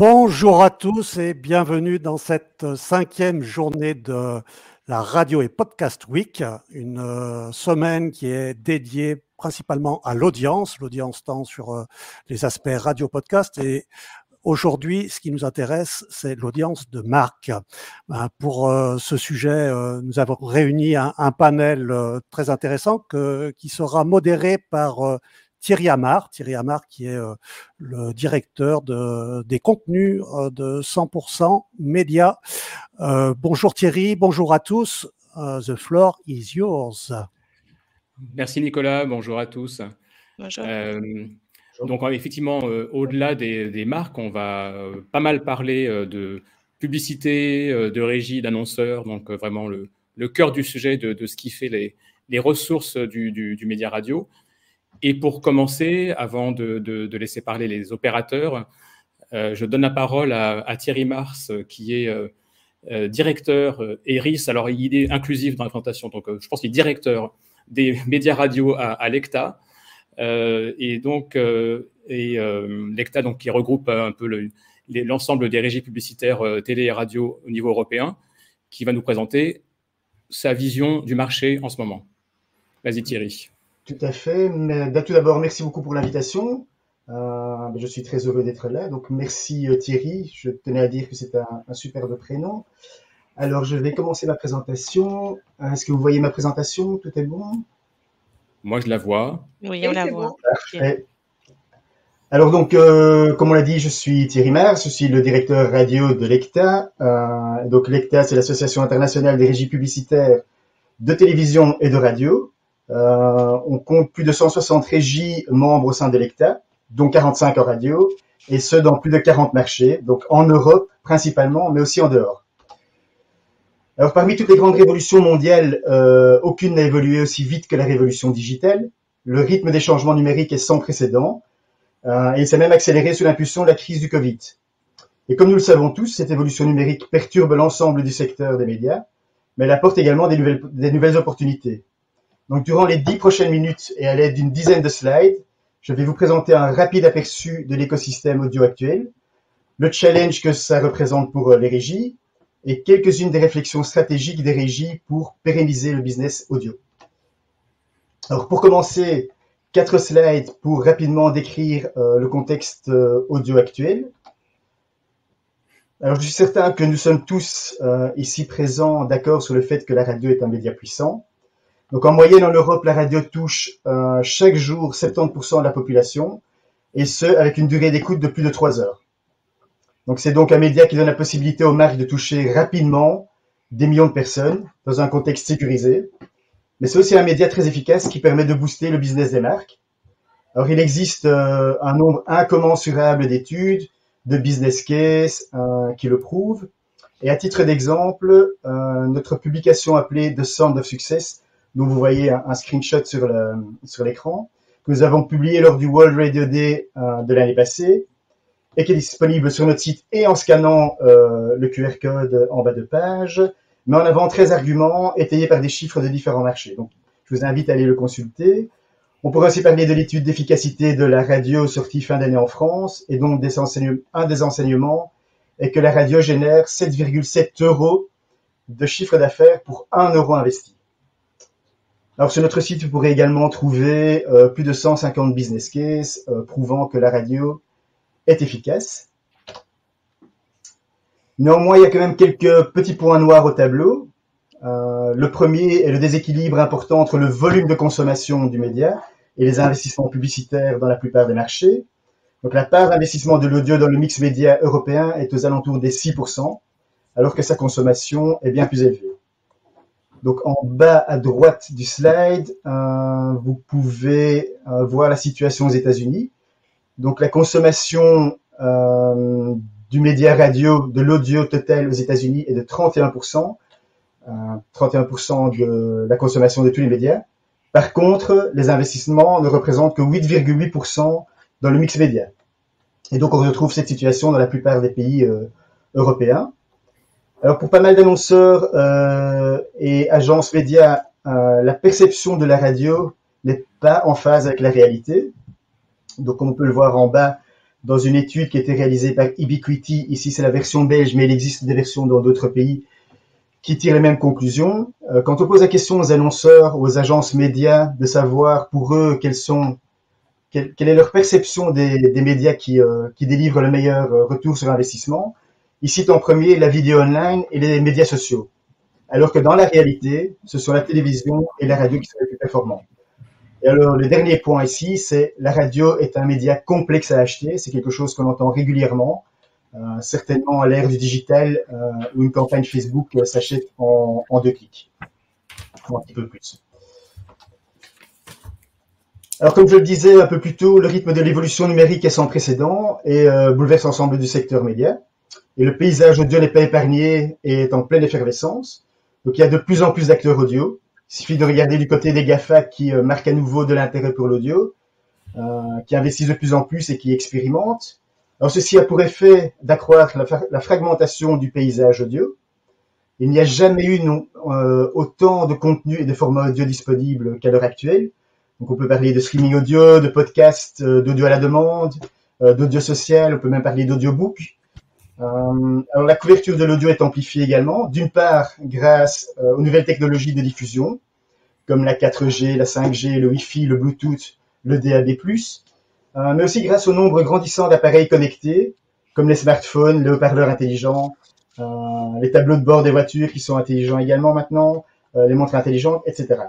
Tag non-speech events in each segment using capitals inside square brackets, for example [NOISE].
Bonjour à tous et bienvenue dans cette cinquième journée de la Radio et Podcast Week, une euh, semaine qui est dédiée principalement à l'audience, l'audience tant sur euh, les aspects radio-podcast et Aujourd'hui, ce qui nous intéresse, c'est l'audience de marque. Ben, pour euh, ce sujet, nous avons réuni un, panel très intéressant qui sera modéré par Thierry Amar, Thierry Amar qui est euh, le directeur de, des contenus euh, de 100% Média. Euh, bonjour Thierry, bonjour à tous. the floor is yours. Merci Nicolas, bonjour à tous. Bonjour. donc effectivement, au-delà des, marques, on va pas mal parler de publicité, de régie, d'annonceurs, donc vraiment le, cœur du sujet de, ce qui fait les, ressources du, du média radio. Et pour commencer, avant de, laisser parler les opérateurs, euh, je donne la parole à, Thierry Mars, qui est euh, euh, directeur ERIS. Alors, il est inclusif dans la présentation, donc je pense qu'il est directeur des médias radio à, l'ECTA. et donc, et, l'ECTA, donc, qui regroupe un peu l'ensemble des régies publicitaires télé et radio au niveau européen, qui va nous présenter sa vision du marché en ce moment. Vas-y Thierry. Tout à fait. Mais, tout d'abord, merci beaucoup pour l'invitation. Euh, je suis très heureux d'être là. Donc, merci euh, Thierry. Je tenais à dire que c'est un, un, superbe prénom. Alors, je vais commencer ma présentation. Euh, est-ce que vous voyez ma présentation? Tout est bon? Moi, je la vois. Oui, on la voit. Parfait. Alors donc, comme on l'a dit, je suis Thierry Mars, je suis le directeur radio de l'ECTA. donc l'ECTA, c'est l'Association internationale des régies publicitaires de télévision et de radio. Euh, on compte plus de 160 régies membres au sein de l'ECTA, dont 45 en radio, et ce dans plus de 40 marchés, donc en Europe principalement, mais aussi en dehors. Alors parmi toutes les grandes révolutions mondiales, euh, aucune n'a évolué aussi vite que la révolution digitale. Le rythme des changements numériques est sans précédent euh, et il s'est même accéléré sous l'impulsion de la crise du Covid. Et comme nous le savons tous, cette évolution numérique perturbe l'ensemble du secteur des médias, mais elle apporte également des nouvelles opportunités. Donc, durant les dix prochaines minutes et à l'aide d'une dizaine de slides, je vais vous présenter un rapide aperçu de l'écosystème audio actuel, le challenge que ça représente pour euh, les régies et quelques-unes des réflexions stratégiques des régies pour pérenniser le business audio. Alors, pour commencer, quatre slides pour rapidement décrire euh, le contexte euh, audio actuel. Alors, je suis certain que nous sommes tous ici présents d'accord sur le fait que la radio est un média puissant donc en moyenne en Europe, la radio touche euh, chaque jour 70% de la population, et ce avec une durée d'écoute de plus de 3 heures. Donc c'est donc un média qui donne la possibilité aux marques de toucher rapidement des millions de personnes dans un contexte sécurisé. Mais c'est aussi un média très efficace qui permet de booster le business des marques. Alors il existe euh, un nombre incommensurable d'études, de business cases euh, qui le prouvent. Et à titre d'exemple, notre publication appelée The Sound of Success dont vous voyez un, screenshot sur l'écran, que nous avons publié lors du World Radio Day euh, de l'année passée, et qui est disponible sur notre site et en scannant euh, le QR code en bas de page, mais en avant 13 arguments étayés par des chiffres de différents marchés. Donc, je vous invite à aller le consulter. On pourrait aussi parler de l'étude d'efficacité de la radio sortie fin d'année en France, et donc des un des enseignements est que la radio génère 7,7 euros de chiffre d'affaires pour 1 euro investi. Alors sur notre site, vous pourrez également trouver euh, plus de 150 business cases euh, prouvant que la radio est efficace. Néanmoins, il y a quand même quelques petits points noirs au tableau. Euh, le premier est le déséquilibre important entre le volume de consommation du média et les investissements publicitaires dans la plupart des marchés. Donc la part d'investissement de l'audio dans le mix média européen est aux alentours des 6%, alors que sa consommation est bien plus élevée. Donc en bas à droite du slide, euh, vous pouvez euh, voir la situation aux États-Unis. Donc la consommation euh, du média radio, de l'audio total aux États-Unis est de 31%, 31% de la consommation de tous les médias. Par contre, les investissements ne représentent que 8,8% dans le mix média. Et donc on retrouve cette situation dans la plupart des pays européens. Alors pour pas mal d'annonceurs euh, et agences médias, euh, la perception de la radio n'est pas en phase avec la réalité. Donc on peut le voir en bas, dans une étude qui a été réalisée par Ubiquity. Ici, c'est la version belge, mais il existe des versions dans d'autres pays qui tirent les mêmes conclusions. Euh, quand on pose la question aux annonceurs, aux agences médias, de savoir pour eux sont, quelle, est leur perception des, médias qui, euh, qui délivrent le meilleur euh, retour sur investissement, ils citent en premier la vidéo online et les médias sociaux. Alors que dans la réalité, ce sont la télévision et la radio qui sont les plus performants. Et alors, le dernier point ici, c'est la radio est un média complexe à acheter. C'est quelque chose qu'on entend régulièrement. Euh, certainement à l'ère du digital euh, où une campagne Facebook euh, s'achète en, deux clics, ou un petit peu plus. Alors comme je le disais un peu plus tôt, le rythme de l'évolution numérique est sans précédent et bouleverse l'ensemble du secteur média. Et le paysage audio n'est pas épargné et est en pleine effervescence. Donc il y a de plus en plus d'acteurs audio. Il suffit de regarder du côté des GAFA qui marquent à nouveau de l'intérêt pour l'audio, qui investissent de plus en plus et qui expérimentent. Alors ceci a pour effet d'accroître la, fragmentation du paysage audio. Il n'y a jamais eu euh, autant de contenu et de formats audio disponibles qu'à l'heure actuelle. Donc on peut parler de streaming audio, de podcast, euh, d'audio à la demande, euh, d'audio social, on peut même parler d'audiobook. Alors la couverture de l'audio est amplifiée également, d'une part grâce aux nouvelles technologies de diffusion, comme la 4G, la 5G, le Wi-Fi, le Bluetooth, le DAB+, euh, mais aussi grâce au nombre grandissant d'appareils connectés, comme les smartphones, les haut-parleurs intelligents, euh, les tableaux de bord des voitures qui sont intelligents également maintenant, euh, les montres intelligentes, etc.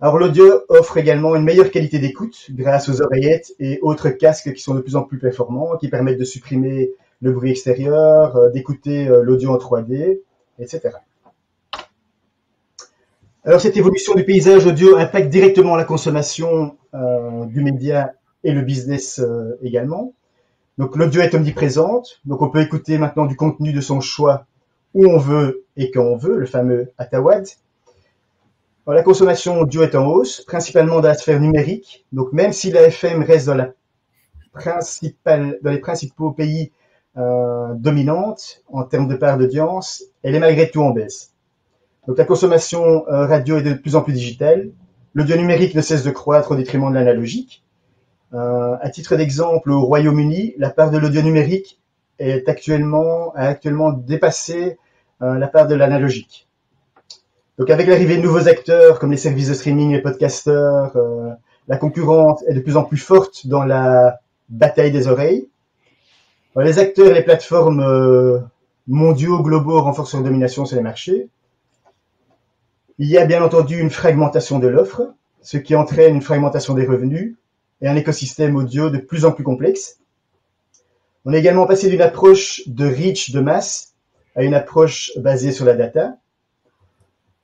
Alors l'audio offre également une meilleure qualité d'écoute grâce aux oreillettes et autres casques qui sont de plus en plus performants, qui permettent de supprimer le bruit extérieur, d'écouter l'audio en 3D, etc. Alors cette évolution du paysage audio impacte directement la consommation euh, du média et le business euh, également. Donc l'audio est omniprésente, donc on peut écouter maintenant du contenu de son choix où on veut et quand on veut, le fameux Atawad. la consommation audio est en hausse, principalement dans la sphère numérique. Donc même si la FM reste la principale, dans les principaux pays euh, dominantes en termes de part d'audience, elle est malgré tout en baisse. Donc la consommation euh, radio est de plus en plus digitale. L'audio numérique ne cesse de croître au détriment de l'analogique. Euh, à titre d'exemple, au Royaume-Uni, la part de l'audio numérique est actuellement, a actuellement dépassé la part de l'analogique. Donc avec l'arrivée de nouveaux acteurs comme les services de streaming, les podcasters, euh, la concurrence est de plus en plus forte dans la bataille des oreilles. Les acteurs et les plateformes euh, mondiaux, globaux renforcent leur domination sur les marchés. Il y a bien entendu une fragmentation de l'offre, ce qui entraîne une fragmentation des revenus et un écosystème audio de plus en plus complexe. On est également passé d'une approche de reach de masse à une approche basée sur la data.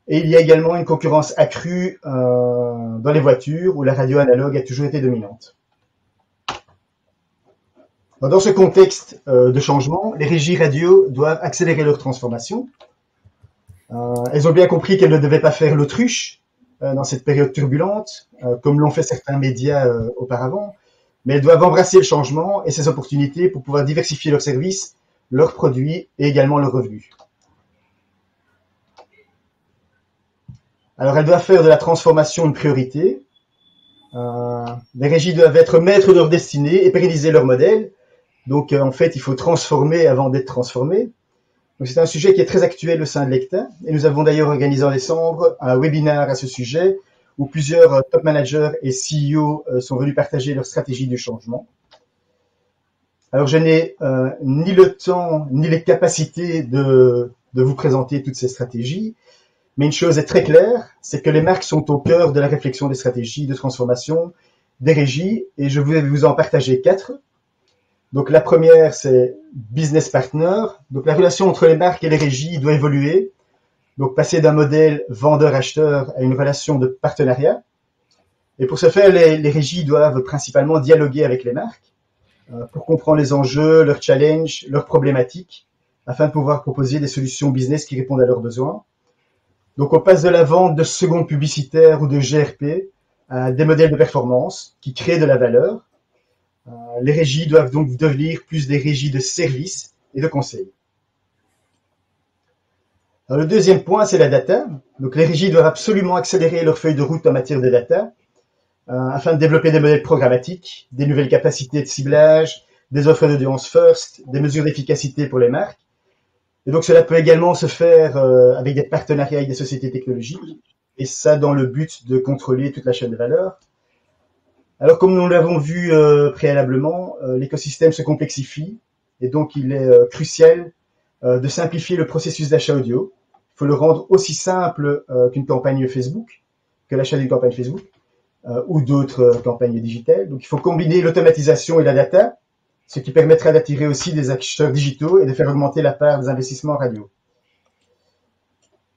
Et il y a également une concurrence accrue euh, dans les voitures où la radio analogue a toujours été dominante. Dans ce contexte euh, de changement, les régies radio doivent accélérer leur transformation euh, elles ont bien compris qu'elles ne devaient pas faire l'autruche euh, dans cette période turbulente, comme l'ont fait certains médias auparavant, mais elles doivent embrasser le changement et ses opportunités pour pouvoir diversifier leurs services, leurs produits et également leurs revenus. Alors elles doivent faire de la transformation une priorité. les régies doivent être maîtres de leur destinée et pérenniser leur modèle. Donc en fait, il faut transformer avant d'être transformé c'est un sujet qui est très actuel au sein de l'ECTA et nous avons d'ailleurs organisé en décembre un webinaire à ce sujet où plusieurs euh, top managers et CEO euh, sont venus partager leur stratégie du changement. Alors je n'ai euh, ni le temps ni les capacités de, de vous présenter toutes ces stratégies, mais une chose est très claire, c'est que les marques sont au cœur de la réflexion des stratégies de transformation des régies et je vais vous en partager quatre. Donc la première, c'est business partner. Donc la relation entre les marques et les régies doit évoluer. Donc passer d'un modèle vendeur-acheteur à une relation de partenariat. Et pour ce faire, les, régies doivent principalement dialoguer avec les marques euh, pour comprendre les enjeux, leurs challenges, leurs problématiques, afin de pouvoir proposer des solutions business qui répondent à leurs besoins. Donc on passe de la vente de secondes publicitaires ou de GRP à des modèles de performance qui créent de la valeur les régies doivent donc devenir plus des régies de services et de conseil. le deuxième point, c'est la data. Donc les régies doivent absolument accélérer leur feuille de route en matière de data. afin de développer des modèles programmatiques, des nouvelles capacités de ciblage, des offres d'audience first, des mesures d'efficacité pour les marques. Et donc cela peut également se faire avec des partenariats avec des sociétés technologiques, et ça dans le but de contrôler toute la chaîne de valeur. Alors comme nous l'avons vu préalablement, l'écosystème se complexifie, et donc il est crucial de simplifier le processus d'achat audio, il faut le rendre aussi simple euh, qu'une campagne Facebook, que l'achat d'une campagne Facebook euh, ou d'autres euh, campagnes digitales. Donc il faut combiner l'automatisation et la data, ce qui permettra d'attirer aussi des acheteurs digitaux et de faire augmenter la part des investissements radio.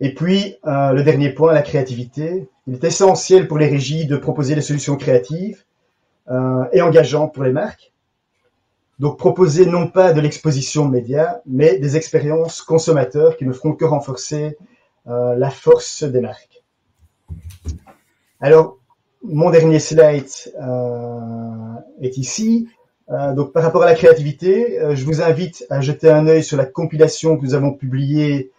Et puis, le dernier point, la créativité. Il est essentiel pour les régies de proposer des solutions créatives et engageantes pour les marques. Donc proposer non pas de l'exposition média, mais des expériences consommateurs qui ne feront que renforcer euh, la force des marques. Alors, mon dernier slide euh, est ici. Euh, donc par rapport à la créativité, je vous invite à jeter un œil sur la compilation que nous avons publiée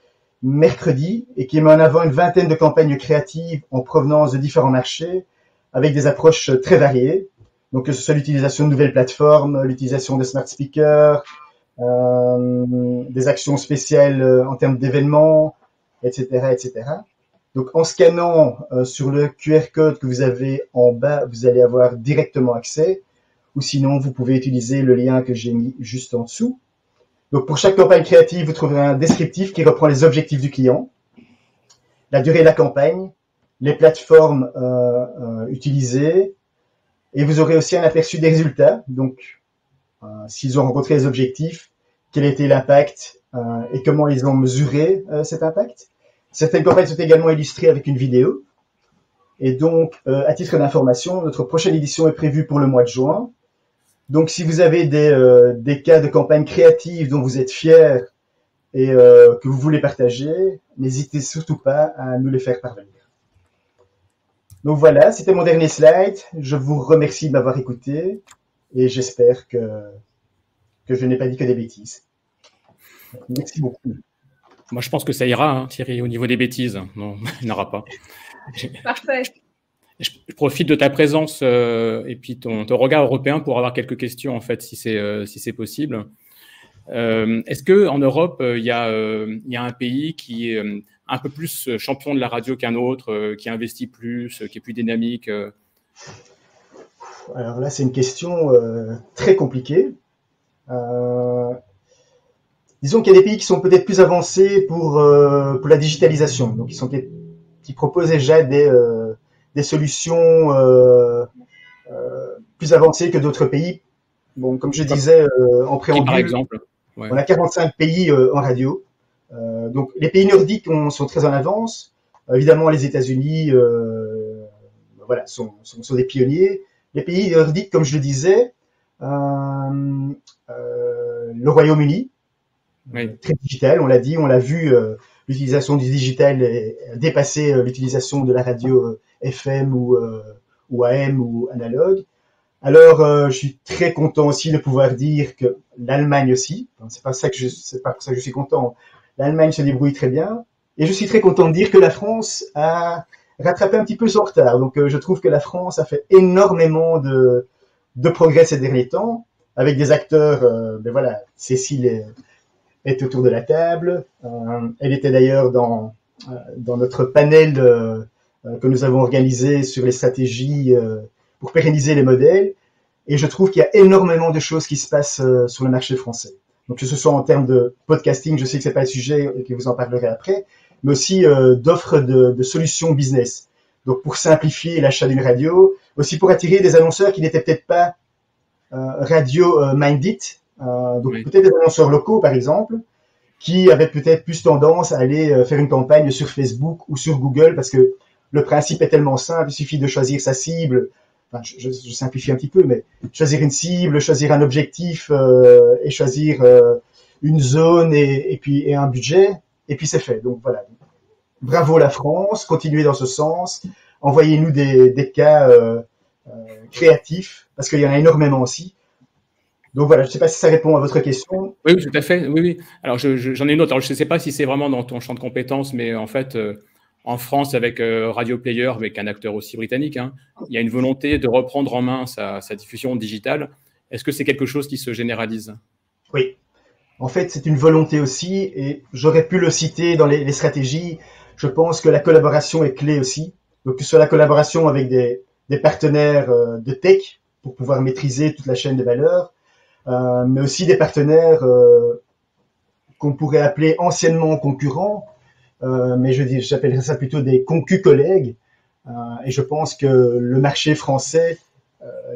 mercredi et qui met en avant une vingtaine de campagnes créatives en provenance de différents marchés avec des approches très variées. Donc que ce soit l'utilisation de nouvelles plateformes, l'utilisation de smart speakers, euh, des actions spéciales euh, en termes d'événements, etc., etc. Donc en scannant euh, sur le QR code que vous avez en bas, vous allez avoir directement accès. Ou sinon, vous pouvez utiliser le lien que j'ai mis juste en dessous. Donc pour chaque campagne créative, vous trouverez un descriptif qui reprend les objectifs du client, la durée de la campagne, les plateformes euh, utilisées, et vous aurez aussi un aperçu des résultats. Donc, euh, s'ils ont rencontré les objectifs, quel était l'impact euh, et comment ils ont mesuré euh, cet impact. Certaines campagnes sont également illustrées avec une vidéo. Et donc, à titre d'information, notre prochaine édition est prévue pour le mois de juin. Donc, si vous avez des, des cas de campagne créative dont vous êtes fiers et que vous voulez partager, n'hésitez surtout pas à nous les faire parvenir. Donc voilà, c'était mon dernier slide. Je vous remercie de m'avoir écouté et j'espère que, que je n'ai pas dit que des bêtises. Merci beaucoup. Moi, je pense que ça ira, hein, Thierry, au niveau des bêtises. Non, [LAUGHS] il n'y aura pas. Parfait. Je, profite de ta présence euh, et puis ton, regard européen pour avoir quelques questions, en fait, si c'est euh, si possible. Euh, est-ce qu'en Europe, il y, a, y a un pays qui est un peu plus euh, champion de la radio qu'un autre, euh, qui investit plus, euh, qui est plus dynamique Alors là, c'est une question très compliquée. disons qu'il y a des pays qui sont peut-être plus avancés pour, pour la digitalisation, donc qui, sont, qui proposent déjà des, des solutions plus avancées que d'autres pays. Bon, comme je disais en préambule, par exemple, on a 45 pays en radio. Euh, donc les pays nordiques sont très en avance. Évidemment, les États-Unis, euh, voilà, sont, sont, des pionniers. Les pays nordiques, comme je le disais, euh, le Royaume-Uni, très digital, on l'a dit, on l'a vu, l'utilisation du digital dépasser l'utilisation de la radio FM ou, ou AM ou analogue. Alors, je suis très content aussi de pouvoir dire que l'Allemagne aussi, c'est pas ça que je, pas pour ça que je suis content, L'Allemagne se débrouille très bien. Et je suis très content de dire que la France a rattrapé un petit peu son retard. Donc euh, je trouve que la France a fait énormément de, de progrès ces derniers temps, avec des acteurs, euh, ben voilà, Cécile est, est, autour de la table. Euh, elle était d'ailleurs dans, euh, dans notre panel que nous avons organisé sur les stratégies pour pérenniser les modèles. Et je trouve qu'il y a énormément de choses qui se passent sur le marché français. Donc que ce soit en termes de podcasting, je sais que c'est pas le sujet et que vous en parlerez après, mais aussi euh, d'offres de, de, solutions business. Donc pour simplifier l'achat d'une radio, aussi pour attirer des annonceurs qui n'étaient peut-être pas euh, radio euh, minded, euh, donc peut-être des annonceurs locaux par exemple, qui avaient peut-être plus tendance à aller euh, faire une campagne sur Facebook ou sur Google parce que le principe est tellement simple, il suffit de choisir sa cible, je, simplifie un petit peu, mais choisir une cible, choisir un objectif euh, et choisir euh, une zone et, puis un budget, et puis c'est fait. Donc voilà. Bravo la France, continuez dans ce sens. Envoyez-nous des, cas euh, créatifs parce qu'il y en a énormément aussi. Donc voilà, je ne sais pas si ça répond à votre question. Oui, tout à fait. Oui. Alors j'en ai une autre. Je ne sais pas si c'est vraiment dans ton champ de compétences, mais en fait, en France avec Radio Player, avec un acteur aussi britannique, hein, il y a une volonté de reprendre en main sa, diffusion digitale. Est-ce que c'est quelque chose qui se généralise? Oui. En fait, c'est une volonté aussi, et j'aurais pu le citer dans les, stratégies. Je pense que la collaboration est clé aussi. Donc, que ce soit la collaboration avec des, partenaires de tech pour pouvoir maîtriser toute la chaîne de valeur, euh, mais aussi des partenaires euh, qu'on pourrait appeler anciennement concurrents, euh, mais je j'appellerais ça plutôt des concus collègues. et je pense que le marché français,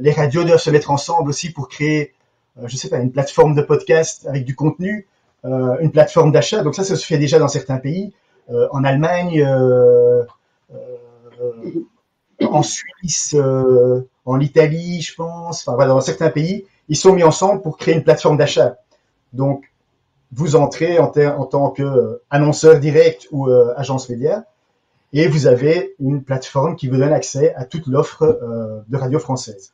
les radios doivent se mettre ensemble aussi pour créer, je sais pas, une plateforme de podcast avec du contenu, une plateforme d'achat. Donc ça, ça se fait déjà dans certains pays. en Allemagne, en Suisse, en Italie, je pense, enfin voilà, dans certains pays, ils sont mis ensemble pour créer une plateforme d'achat. Donc, vous entrez en, en tant qu'annonceur euh, direct ou euh, agence média et vous avez une plateforme qui vous donne accès à toute l'offre euh, de radio française.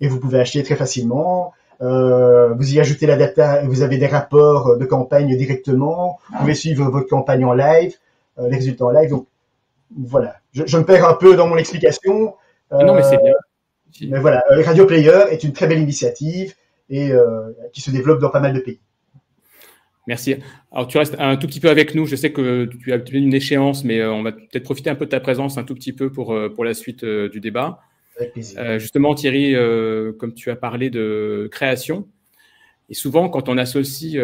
Et vous pouvez acheter très facilement. vous y ajoutez la data et vous avez des rapports de campagne directement. Vous pouvez suivre votre campagne en live, les résultats en live. Donc voilà, je, je, me perds un peu dans mon explication. non, mais c'est bien. Mais voilà, euh, Radio Player est une très belle initiative et euh, qui se développe dans pas mal de pays. Merci. Alors, tu restes un tout petit peu avec nous. Je sais que tu as une échéance, mais euh, on va peut-être profiter un peu de ta présence un tout petit peu pour, pour la suite du débat. Avec plaisir. justement, Thierry, comme tu as parlé de création, et souvent, quand on associe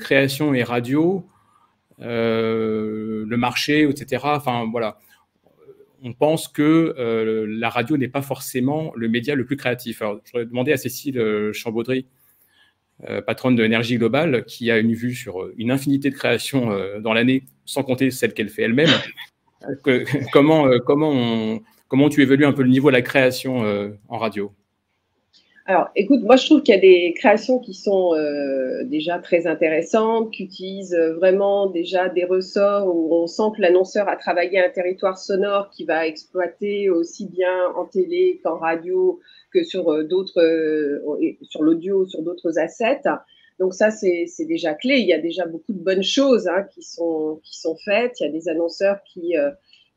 création et radio, le marché, etc., enfin, voilà, on pense que euh, la radio n'est pas forcément le média le plus créatif. Alors, je voudrais demander à Cécile euh, Chambaudry, euh, patronne de Énergie Globale, qui a une vue sur une infinité de créations dans l'année, sans compter celles qu'elle fait elle-même. [LAUGHS] comment, comment, comment tu évalues un peu le niveau de la création en radio? Alors, écoute, moi je trouve qu'il y a des créations qui sont euh, déjà très intéressantes, qui utilisent euh, vraiment déjà des ressorts où on sent que l'annonceur a travaillé un territoire sonore qui va exploiter aussi bien en télé qu'en radio que sur euh, d'autres, sur l'audio, sur d'autres assets. Donc ça, c'est déjà clé. Il y a déjà beaucoup de bonnes choses hein, qui sont qui sont faites. Il y a des annonceurs qui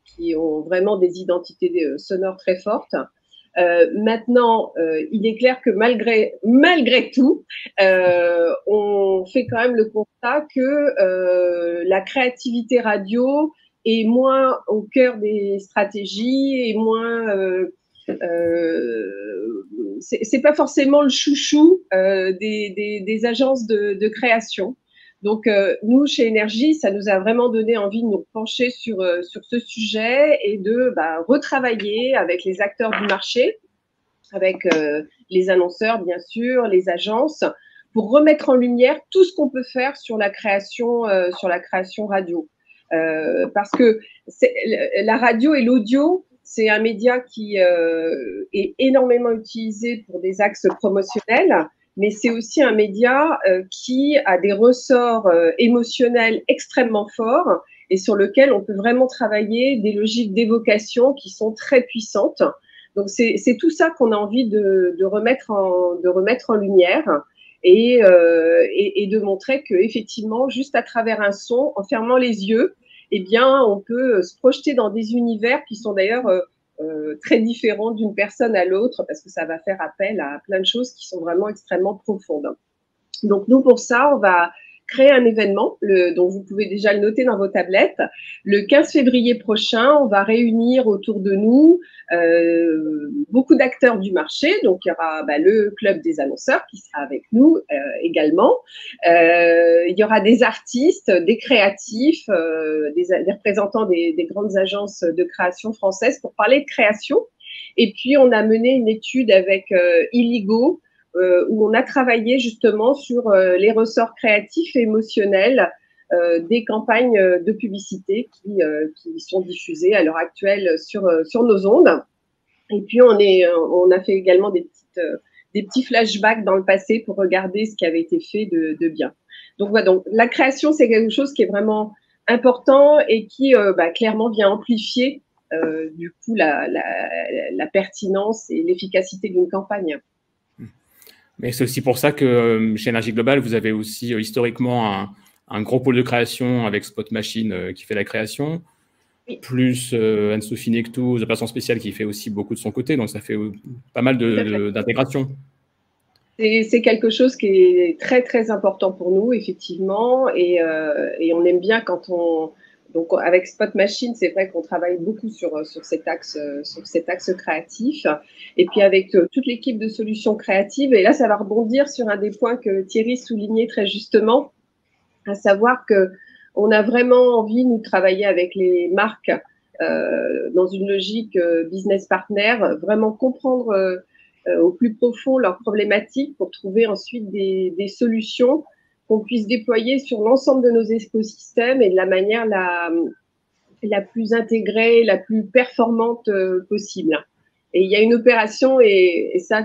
qui ont vraiment des identités sonores très fortes. Euh, maintenant, euh, il est clair que malgré malgré tout, euh, on fait quand même le constat que la créativité radio est moins au cœur des stratégies et moins c'est pas forcément le chouchou des, des, des, agences de, de création. Donc, euh, nous, chez Énergie, ça nous a vraiment donné envie de nous pencher sur, euh, sur ce sujet et de bah, retravailler avec les acteurs du marché, avec euh, les annonceurs, bien sûr, les agences, pour remettre en lumière tout ce qu'on peut faire sur la création, sur la création radio. parce que la radio et l'audio, c'est un média qui est énormément utilisé pour des axes promotionnels mais c'est aussi un média euh, qui a des ressorts euh, émotionnels extrêmement forts et sur lequel on peut vraiment travailler des logiques d'évocation qui sont très puissantes. Donc c'est tout ça qu'on a envie de, de, remettre en, de remettre en lumière et, euh, et, et, de montrer que effectivement, juste à travers un son, en fermant les yeux, eh bien, on peut se projeter dans des univers qui sont d'ailleurs euh, très différent d'une personne à l'autre parce que ça va faire appel à plein de choses qui sont vraiment extrêmement profondes. Donc nous, pour ça, on va créer un événement le, dont vous pouvez déjà le noter dans vos tablettes. Le 15 février prochain, on va réunir autour de nous euh, beaucoup d'acteurs du marché. Donc, il y aura bah, le club des annonceurs qui sera avec nous euh, également. Euh, il y aura des artistes, des créatifs, euh, des, des, représentants des, des grandes agences de création françaises pour parler de création. Et puis, on a mené une étude avec euh, Illigo, euh, où on a travaillé justement sur euh, les ressorts créatifs et émotionnels euh, des campagnes de publicité qui, qui sont diffusées à l'heure actuelle sur, sur nos ondes. Et puis on, est, on a fait également des, petites, des petits flashbacks dans le passé pour regarder ce qui avait été fait de, de bien. Donc voilà, donc la création c'est quelque chose qui est vraiment important et qui bah, clairement vient amplifier euh, du coup la, la, la pertinence et l'efficacité d'une campagne. Mais c'est aussi pour ça que euh, chez Énergie Globale, vous avez aussi euh, historiquement un, gros pôle de création avec Spot Machine euh, qui fait la création. plus Anne-Sophie Nectou, de façon spéciale, qui fait aussi beaucoup de son côté. Donc, ça fait pas mal d'intégration. C'est quelque chose qui est très, très important pour nous, effectivement. Et, et on aime bien quand on, donc avec Spot Machine, c'est vrai qu'on travaille beaucoup sur, sur, cet axe, sur cet axe créatif. Et puis avec euh, toute l'équipe de solutions créatives, et là ça va rebondir sur un des points que Thierry soulignait très justement, à savoir que on a vraiment envie nous de travailler avec les marques euh, dans une logique euh, business partner, vraiment comprendre euh, au plus profond leurs problématiques pour trouver ensuite des, des solutions qu'on puisse déployer sur l'ensemble de nos écosystèmes et de la manière la, la plus intégrée, la plus performante euh, possible. Et il y a une opération, et, ça,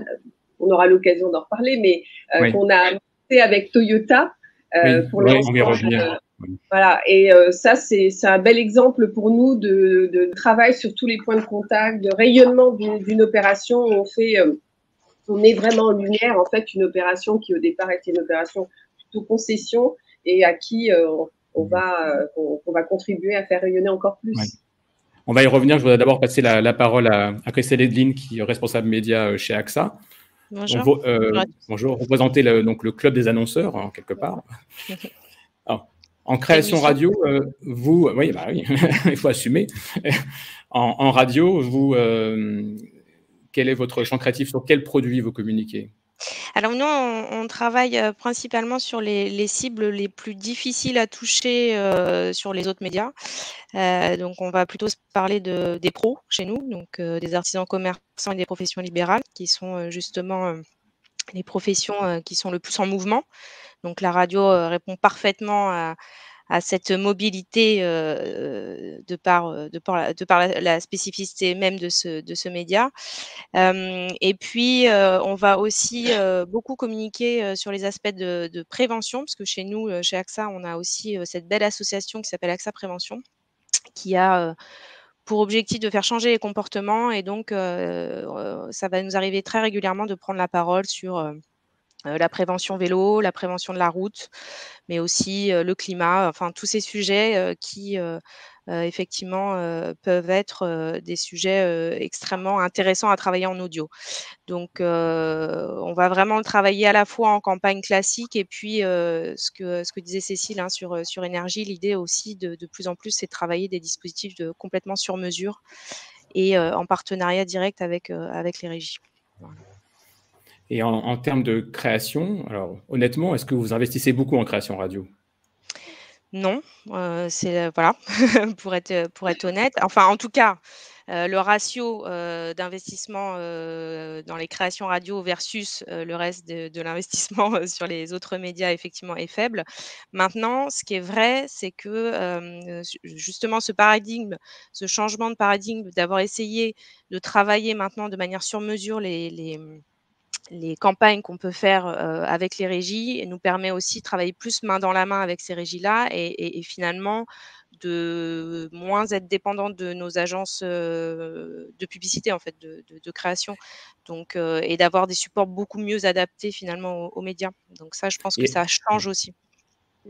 on aura l'occasion d'en reparler, mais euh, qu'on a fait avec Toyota euh, pour le voilà, et ça, c'est un bel exemple pour nous de, de, travail sur tous les points de contact, de rayonnement d'une opération on fait, on est vraiment en lumière, en fait, une opération qui au départ était une opération concession et à qui euh, on, va, euh, on, va contribuer à faire rayonner encore plus. On va y revenir. Je voudrais d'abord passer la, parole à, à Christelle Edline, qui est responsable média euh, chez AXA. Bonjour. bonjour. Représenter le, donc, le club des annonceurs, en quelque part. [LAUGHS] en création radio, vous, oui, bah oui, [LAUGHS] il faut assumer. [LAUGHS] En, radio, vous, quel est votre champ créatif? Sur quel produit vous communiquez? Alors nous, on, travaille principalement sur les, cibles les plus difficiles à toucher sur les autres médias. donc on va plutôt parler de, des pros chez nous, donc des artisans commerçants et des professions libérales, qui sont justement les professions qui sont le plus en mouvement. Donc la radio répond parfaitement à, à cette mobilité de par, la, spécificité même de ce, média. et puis, on va aussi beaucoup communiquer sur les aspects de, prévention, parce que chez nous, chez AXA, on a aussi cette belle association qui s'appelle AXA Prévention, qui a pour objectif de faire changer les comportements. Et donc, ça va nous arriver très régulièrement de prendre la parole sur la prévention vélo, la prévention de la route, mais aussi euh, le climat, enfin tous ces sujets euh, qui effectivement peuvent être des sujets extrêmement intéressants à travailler en audio. Donc on va vraiment le travailler à la fois en campagne classique et puis ce, que, ce que disait Cécile hein, sur, sur énergie, l'idée aussi de, de plus en plus c'est de travailler des dispositifs de, complètement sur mesure et en partenariat direct avec, avec les régies. Et en, termes de création, alors honnêtement, est-ce que vous investissez beaucoup en création radio? Non, euh, c'est voilà, [LAUGHS] pour être pour être honnête. Enfin, en tout cas, euh, le ratio euh, d'investissement dans les créations radio versus le reste de, l'investissement [LAUGHS] sur les autres médias effectivement est faible. Maintenant, ce qui est vrai, c'est que justement ce paradigme, ce changement de paradigme, d'avoir essayé de travailler maintenant de manière sur mesure les campagnes qu'on peut faire avec les régies nous permet aussi de travailler plus main dans la main avec ces régies-là et, finalement de moins être dépendant de nos agences de publicité en fait de, création. Donc et d'avoir des supports beaucoup mieux adaptés finalement aux, médias. Donc ça je pense que ça change aussi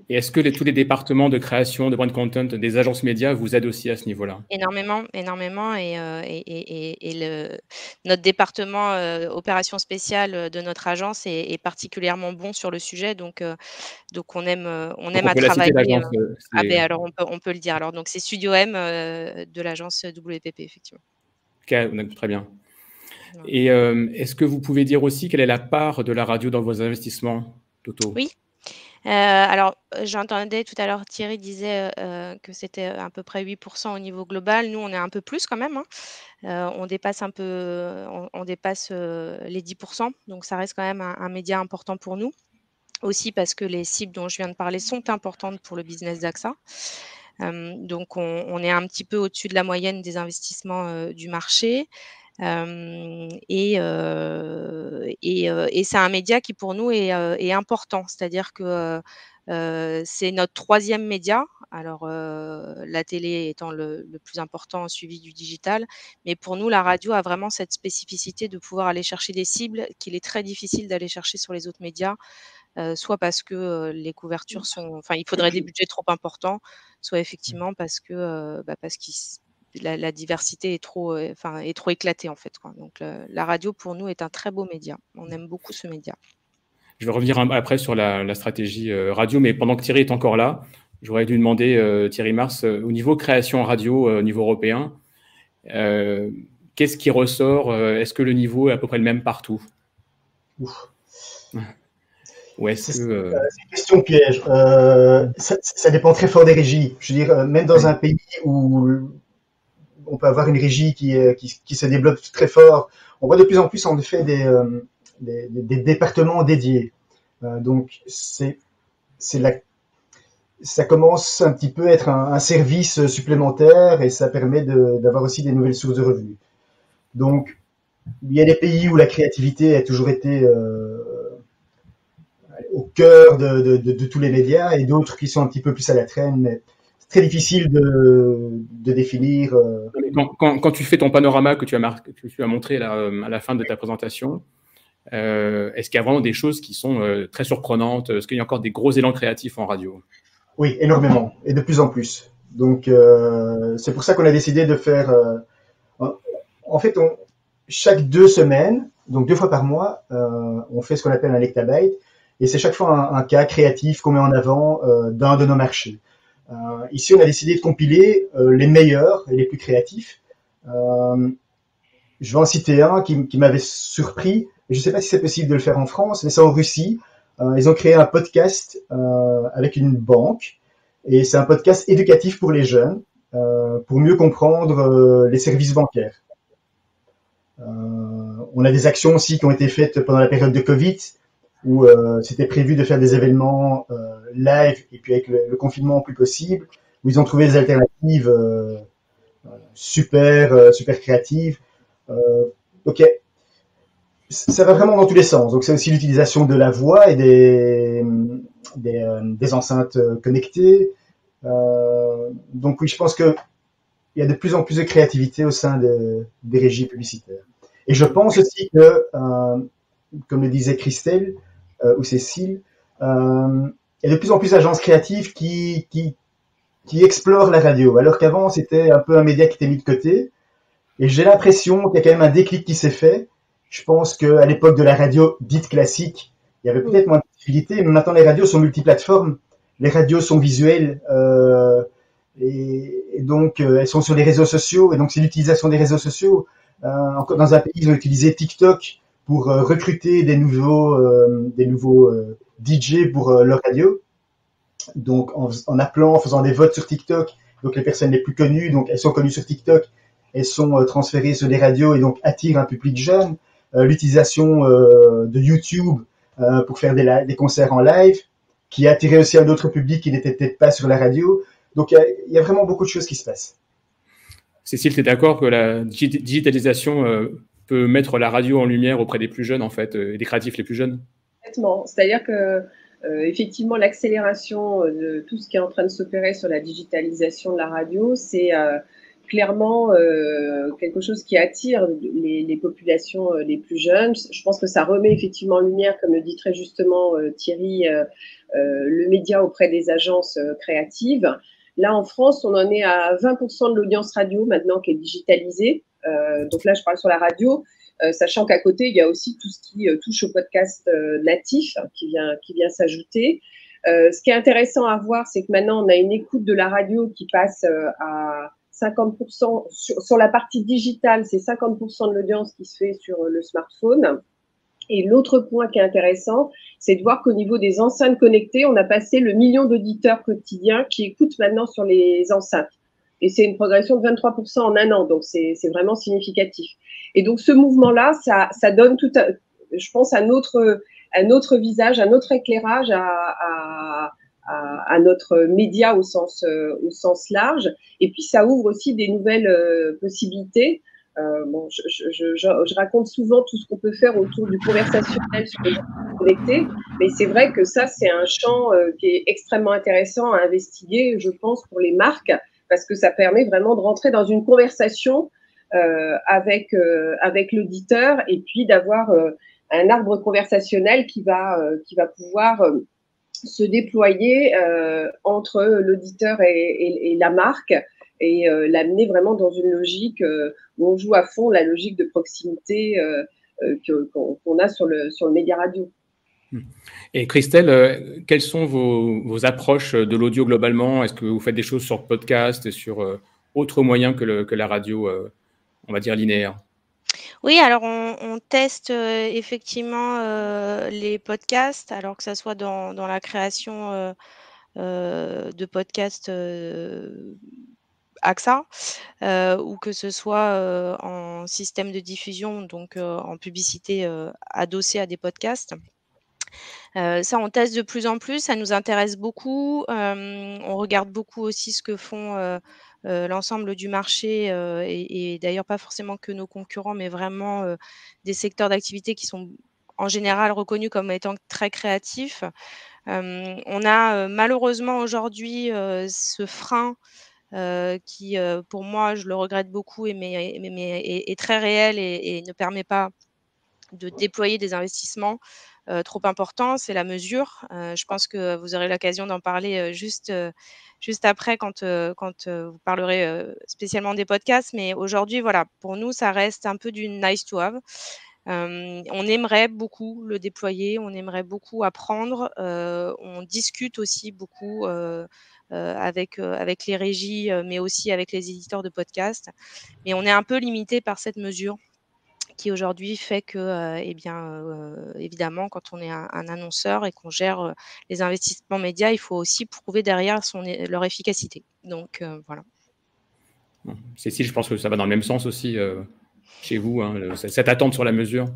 et est-ce que tous les départements de création, de brand content, des agences médias vous aident aussi à ce niveau-là? Énormément, énormément. Et, euh, et, le, notre département euh, opération spéciale de notre agence est, particulièrement bon sur le sujet. Donc, euh, donc on aime, on aime à travailler. ah ben alors on peut, on peut le dire. Alors donc c'est Studio M de l'agence WPP effectivement. Ok, très bien. Et est-ce que vous pouvez dire aussi quelle est la part de la radio dans vos investissements, Toto? Oui, euh, alors, j'entendais tout à l'heure, Thierry disait euh, que c'était à peu près 8% au niveau global. Nous, on est un peu plus quand même. Hein. Euh, on dépasse un peu, on, dépasse les 10%. Donc, ça reste quand même un, média important pour nous. Aussi parce que les cibles dont je viens de parler sont importantes pour le business d'AXA. donc, on, est un petit peu au-dessus de la moyenne des investissements du marché et, et, c'est un média qui pour nous est, important, c'est-à-dire que c'est notre troisième média. Alors la télé étant le, plus important, suivi du digital, mais pour nous la radio a vraiment cette spécificité de pouvoir aller chercher des cibles qu'il est très difficile d'aller chercher sur les autres médias. soit parce que les couvertures sont, enfin, il faudrait des budgets trop importants, soit effectivement parce que, bah, parce qu'ils la, diversité est trop, enfin, est trop éclatée en fait. Donc la radio pour nous est un très beau média. On aime beaucoup ce média. Je vais revenir après sur la, stratégie radio, mais pendant que Thierry est encore là, j'aurais dû demander, Thierry Mars, au niveau création radio, au niveau européen, qu'est-ce qui ressort Est-ce que le niveau est à peu près le même partout? Ouf. [LAUGHS] C'est euh, une question piège. Euh, ça, dépend très fort des régies. Je veux dire, euh, même dans un pays où on peut avoir une régie qui, qui, se développe très fort, on voit de plus en plus en effet des, des, départements dédiés. donc c'est la ça commence un petit peu à être un, service supplémentaire et ça permet d'avoir aussi des nouvelles sources de revenus. Donc, il y a des pays où la créativité a toujours été au cœur de, tous les médias et d'autres qui sont un petit peu plus à la traîne. Mais c'est très difficile de, définir. Euh. Quand, tu fais ton panorama que tu as, que tu as montré à la fin de ta présentation, euh, est-ce qu'il y a vraiment des choses qui sont euh, très surprenantes? Est-ce qu'il y a encore des gros élans créatifs en radio? Oui, énormément et de plus en plus. Donc c'est pour ça qu'on a décidé de faire. en fait, on, chaque deux semaines, donc deux fois par mois, on fait ce qu'on appelle un lectabyte et c'est chaque fois un, cas créatif qu'on met en avant euh, d'un de nos marchés. Euh, ici, on a décidé de compiler euh, les meilleurs et les plus créatifs. je vais en citer un qui, qui m'avait surpris. Je ne sais pas si c'est possible de le faire en France, mais c'est en Russie. ils ont créé un podcast avec une banque et c'est un podcast éducatif pour les jeunes pour mieux comprendre les services bancaires. on a des actions aussi qui ont été faites pendant la période de Covid où euh, c'était prévu de faire des événements euh, live et puis avec le, confinement plus possible, où ils ont trouvé des alternatives euh, super super créatives. ok, ça va vraiment dans tous les sens. Donc c'est aussi l'utilisation de la voix et des des, enceintes connectées. donc oui, je pense que il y a de plus en plus de créativité au sein des régies publicitaires. Et je pense aussi que, comme le disait Christelle, euh, ou Cécile, euh, il y a de plus en plus d'agences créatives qui, qui, qui explorent la radio, alors qu'avant c'était un peu un média qui était mis de côté. Et j'ai l'impression qu'il y a quand même un déclic qui s'est fait. Je pense qu'à l'époque de la radio dite classique, il y avait peut-être moins de possibilités, mais maintenant les radios sont multiplateformes, les radios sont visuelles, euh, et, donc euh, elles sont sur les réseaux sociaux, et donc c'est l'utilisation des réseaux sociaux. Euh, encore dans un pays, ils ont utilisé TikTok pour euh, recruter des nouveaux, euh, des nouveaux euh, DJ pour leur radio. Donc en, appelant, en faisant des votes sur TikTok, donc les personnes les plus connues, donc elles sont connues sur TikTok, elles sont transférées sur les radios et donc attirent un public jeune. L'utilisation de YouTube pour faire des, des, concerts en live, qui a attiré aussi un autre public qui n'était peut-être pas sur la radio. Donc il y, a vraiment beaucoup de choses qui se passent. Cécile, tu es d'accord que la digitalisation peut mettre la radio en lumière auprès des plus jeunes, en fait, euh, et des créatifs les plus jeunes C'est-à-dire que, euh, effectivement, l'accélération euh, de tout ce qui est en train de s'opérer sur la digitalisation de la radio, c'est clairement quelque chose qui attire les, populations les plus jeunes. Je pense que ça remet effectivement en lumière, comme le dit très justement Thierry, le média auprès des agences créatives. Là, en France, on en est à 20% de l'audience radio maintenant qui est digitalisée. Euh, donc là, je parle sur la radio, euh, sachant qu'à côté, il y a aussi tout ce qui euh, touche au podcast natif vient, qui vient s'ajouter. ce qui est intéressant à voir, c'est que maintenant, on a une écoute de la radio qui passe à 50% sur, la partie digitale, c'est 50% de l'audience qui se fait sur le smartphone. Et l'autre point qui est intéressant, c'est de voir qu'au niveau des enceintes connectées, on a passé le million d'auditeurs quotidiens qui écoutent maintenant sur les enceintes. Et c'est une progression de 23% en un an, donc c'est vraiment significatif. Et donc ce mouvement-là, ça, donne tout, je pense, un autre, visage, un autre éclairage à, à, à, notre média au sens, au sens large. Et puis ça ouvre aussi des nouvelles euh, possibilités. Euh, bon, je, raconte souvent tout ce qu'on peut faire autour du conversationnel sur les connectés, mais c'est vrai que ça, c'est un champ euh, qui est extrêmement intéressant à investiguer, je pense, pour les marques, parce que ça permet vraiment de rentrer dans une conversation euh, avec, euh, avec l'auditeur et puis d'avoir euh, un arbre conversationnel qui va, qui va pouvoir se déployer entre l'auditeur et, la marque et l'amener vraiment dans une logique où on joue à fond la logique de proximité qu'on a sur le, sur le média radio. Et Christelle, quelles sont vos, approches de l'audio globalement? Est-ce que vous faites des choses sur podcast sur autres moyens que, que la radio, on va dire, linéaire? Oui, alors on, teste effectivement les podcasts, alors que ça soit dans, la création de podcasts AXA ou que ce soit en système de diffusion, donc en publicité adossée à des podcasts. Ça, on teste de plus en plus, ça nous intéresse beaucoup. on regarde beaucoup aussi ce que font euh, l'ensemble du marché euh, et, d'ailleurs pas forcément que nos concurrents, mais vraiment euh, des secteurs d'activité qui sont en général reconnus comme étant très créatifs. on a malheureusement aujourd'hui ce frein qui, pour moi, je le regrette beaucoup, et, mais, mais, est, très réel et, ne permet pas de déployer des investissements trop importants, c'est la mesure. je pense que vous aurez l'occasion d'en parler juste juste après quand, quand vous parlerez spécialement des podcasts. Mais aujourd'hui, voilà, pour nous, ça reste un peu du nice to have. on aimerait beaucoup le déployer, on aimerait beaucoup apprendre. on discute aussi beaucoup avec, avec les régies, mais aussi avec les éditeurs de podcasts. Mais on est un peu limité par cette mesure qui aujourd'hui fait que, eh bien, évidemment, quand on est un, annonceur et qu'on gère les investissements médias, il faut aussi prouver derrière leur efficacité. Donc voilà. Cécile, je pense que ça va dans le même sens aussi chez vous, hein, cette attente sur la mesure.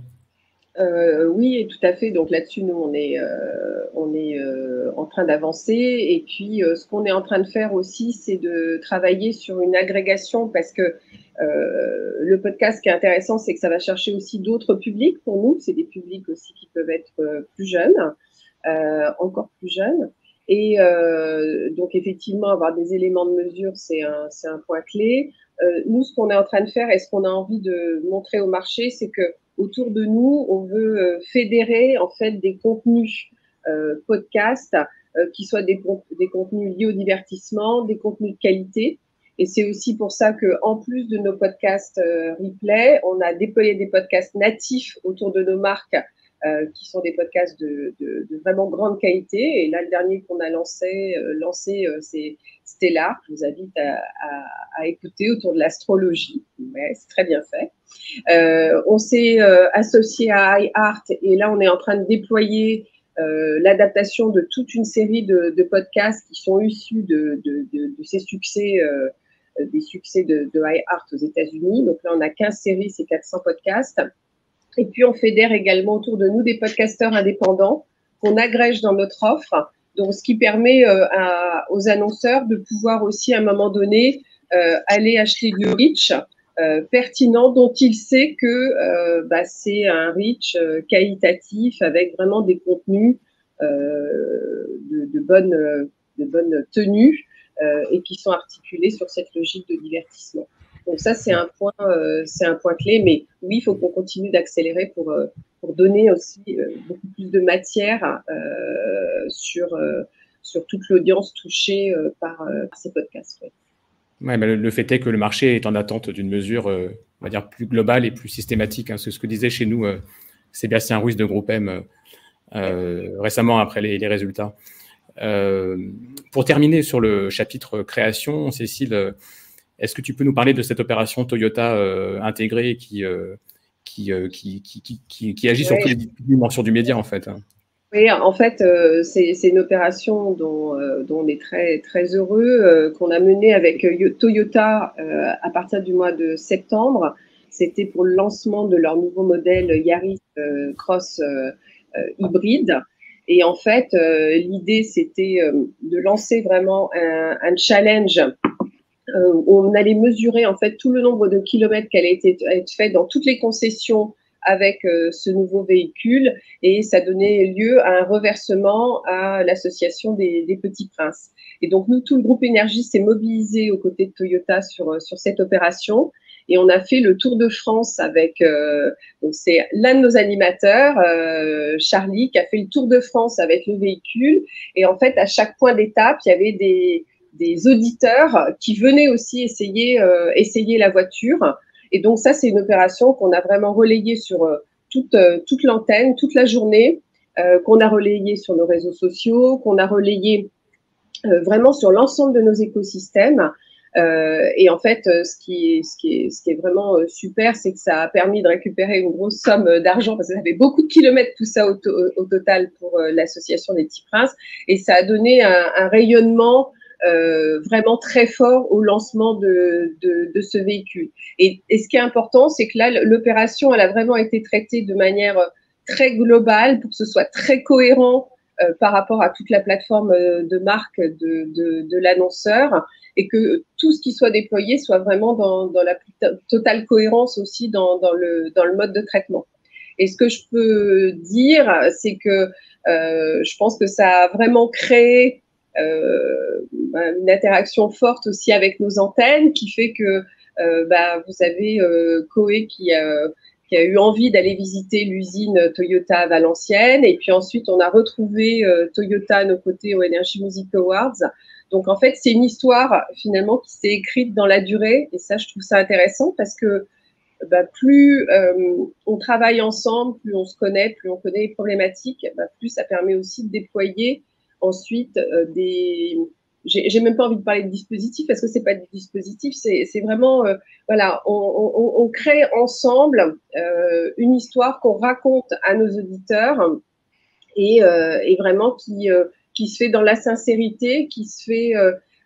Oui, tout à fait. Donc là-dessus, nous, on est, on est en train d'avancer. Et puis, ce qu'on est en train de faire aussi, c'est de travailler sur une agrégation parce que euh, le podcast, qui est intéressant, c'est que ça va chercher aussi d'autres publics pour nous. C'est des publics aussi qui peuvent être euh, plus jeunes, euh, encore plus jeunes. Et donc, effectivement, avoir des éléments de mesure, c'est un, un, point clé. nous, ce qu'on est en train de faire et ce qu'on a envie de montrer au marché, c'est que autour de nous, on veut fédérer en fait des contenus podcasts qui soient des, contenus liés au divertissement, des contenus de qualité, et c'est aussi pour ça que, en plus de nos podcasts euh, replay, on a déployé des podcasts natifs autour de nos marques, euh, qui sont des podcasts de, vraiment grande qualité. Et là, le dernier qu'on a lancé, euh, lancé c'est Stellar. Je vous invite à, écouter autour de l'astrologie. C'est très bien fait. Euh, on s'est associé à iHeart et là, on est en train de déployer l'adaptation de toute une série de, podcasts qui sont issus de, de, ces succès euh, euh, des succès de, de High Art aux États-Unis. Donc là, on a 15 séries, c'est 400 podcasts. Et puis, on fédère également autour de nous des podcasteurs indépendants qu'on agrège dans notre offre. Donc, ce qui permet euh, aux annonceurs de pouvoir aussi, à un moment donné, euh, aller acheter du reach euh, pertinent dont il sait que bah, c'est un reach qualitatif avec vraiment des contenus de, bonne, tenue et qui sont articulés sur cette logique de divertissement. Donc ça, c'est un point, euh, c'est un point clé. Mais oui, il faut qu'on continue d'accélérer pour euh, pour donner aussi beaucoup plus de matière sur sur toute l'audience touchée par, ces podcasts. Ouais, le, fait est que le marché est en attente d'une mesure, on va dire, plus globale et plus systématique. Hein. C'est ce que disait chez nous Sébastien Ruiz de Groupe M récemment après les, résultats. Euh, pour terminer sur le chapitre création, Cécile, euh, est-ce que tu peux nous parler de cette opération Toyota euh, intégrée qui, qui, qui, qui, agit sur toutes les dimensions du média en fait hein oui, en fait, c'est une opération dont, dont, on est très, très heureux, qu'on a menée avec Toyota à partir du mois de septembre. C'était pour le lancement de leur nouveau modèle Yaris Cross hybride. Et en fait, euh, l'idée, c'était euh, de lancer vraiment un, un challenge euh, on allait mesurer en fait tout le nombre de kilomètres qui allait être fait dans toutes les concessions avec ce nouveau véhicule et ça donnait lieu à un reversement à l'association des, des, petits princes. Et donc nous, tout le groupe énergie s'est mobilisé aux côtés de Toyota sur, sur cette opération et on a fait le Tour de France avec, euh, c'est l'un de nos animateurs, euh, Charlie, qui a fait le Tour de France avec le véhicule. Et en fait, à chaque point d'étape, il y avait des, des auditeurs qui venaient aussi essayer, essayer la voiture. Et donc ça, c'est une opération qu'on a vraiment relayée sur toute, toute l'antenne, toute la journée, qu'on a relayée sur nos réseaux sociaux, qu'on a relayée vraiment sur l'ensemble de nos écosystèmes. Euh, et en fait, euh, ce qui est, ce qui est, ce qui est vraiment euh, super, c'est que ça a permis de récupérer une grosse somme d'argent parce que ça beaucoup de kilomètres tout ça au, total pour l'association des Petits Princes, et ça a donné un rayonnement euh, vraiment très fort au lancement de, de, de ce véhicule. Et, et, ce qui est important, c'est que là, l'opération, elle a vraiment été traitée de manière très globale pour que ce soit très cohérent euh, par rapport à toute la plateforme de marque de, de, de l'annonceur et que tout ce qui soit déployé soit vraiment dans, dans la totale cohérence aussi dans, dans, le, dans le mode de traitement. Et ce que je peux dire, c'est que euh, je pense que ça a vraiment créé euh, bah, une interaction forte aussi avec nos antennes qui fait que euh, bah, vous avez euh, Koé qui a, eu envie d'aller visiter l'usine Toyota à Valenciennes. Et puis ensuite, on a retrouvé euh, Toyota à nos côtés au Energy Music Awards. Donc en fait, c'est une histoire finalement qui s'est écrite dans la durée et ça, je trouve ça intéressant parce que bah, plus euh, on travaille ensemble, plus on se connaît, plus on connaît les problématiques, plus ça permet aussi de déployer ensuite euh, des. J'ai même pas envie de parler de dispositifs parce que c'est pas des dispositifs, c'est vraiment euh, voilà, on, crée ensemble euh, une histoire qu'on raconte à nos auditeurs et, euh, et vraiment qui qui se fait dans la sincérité, qui se fait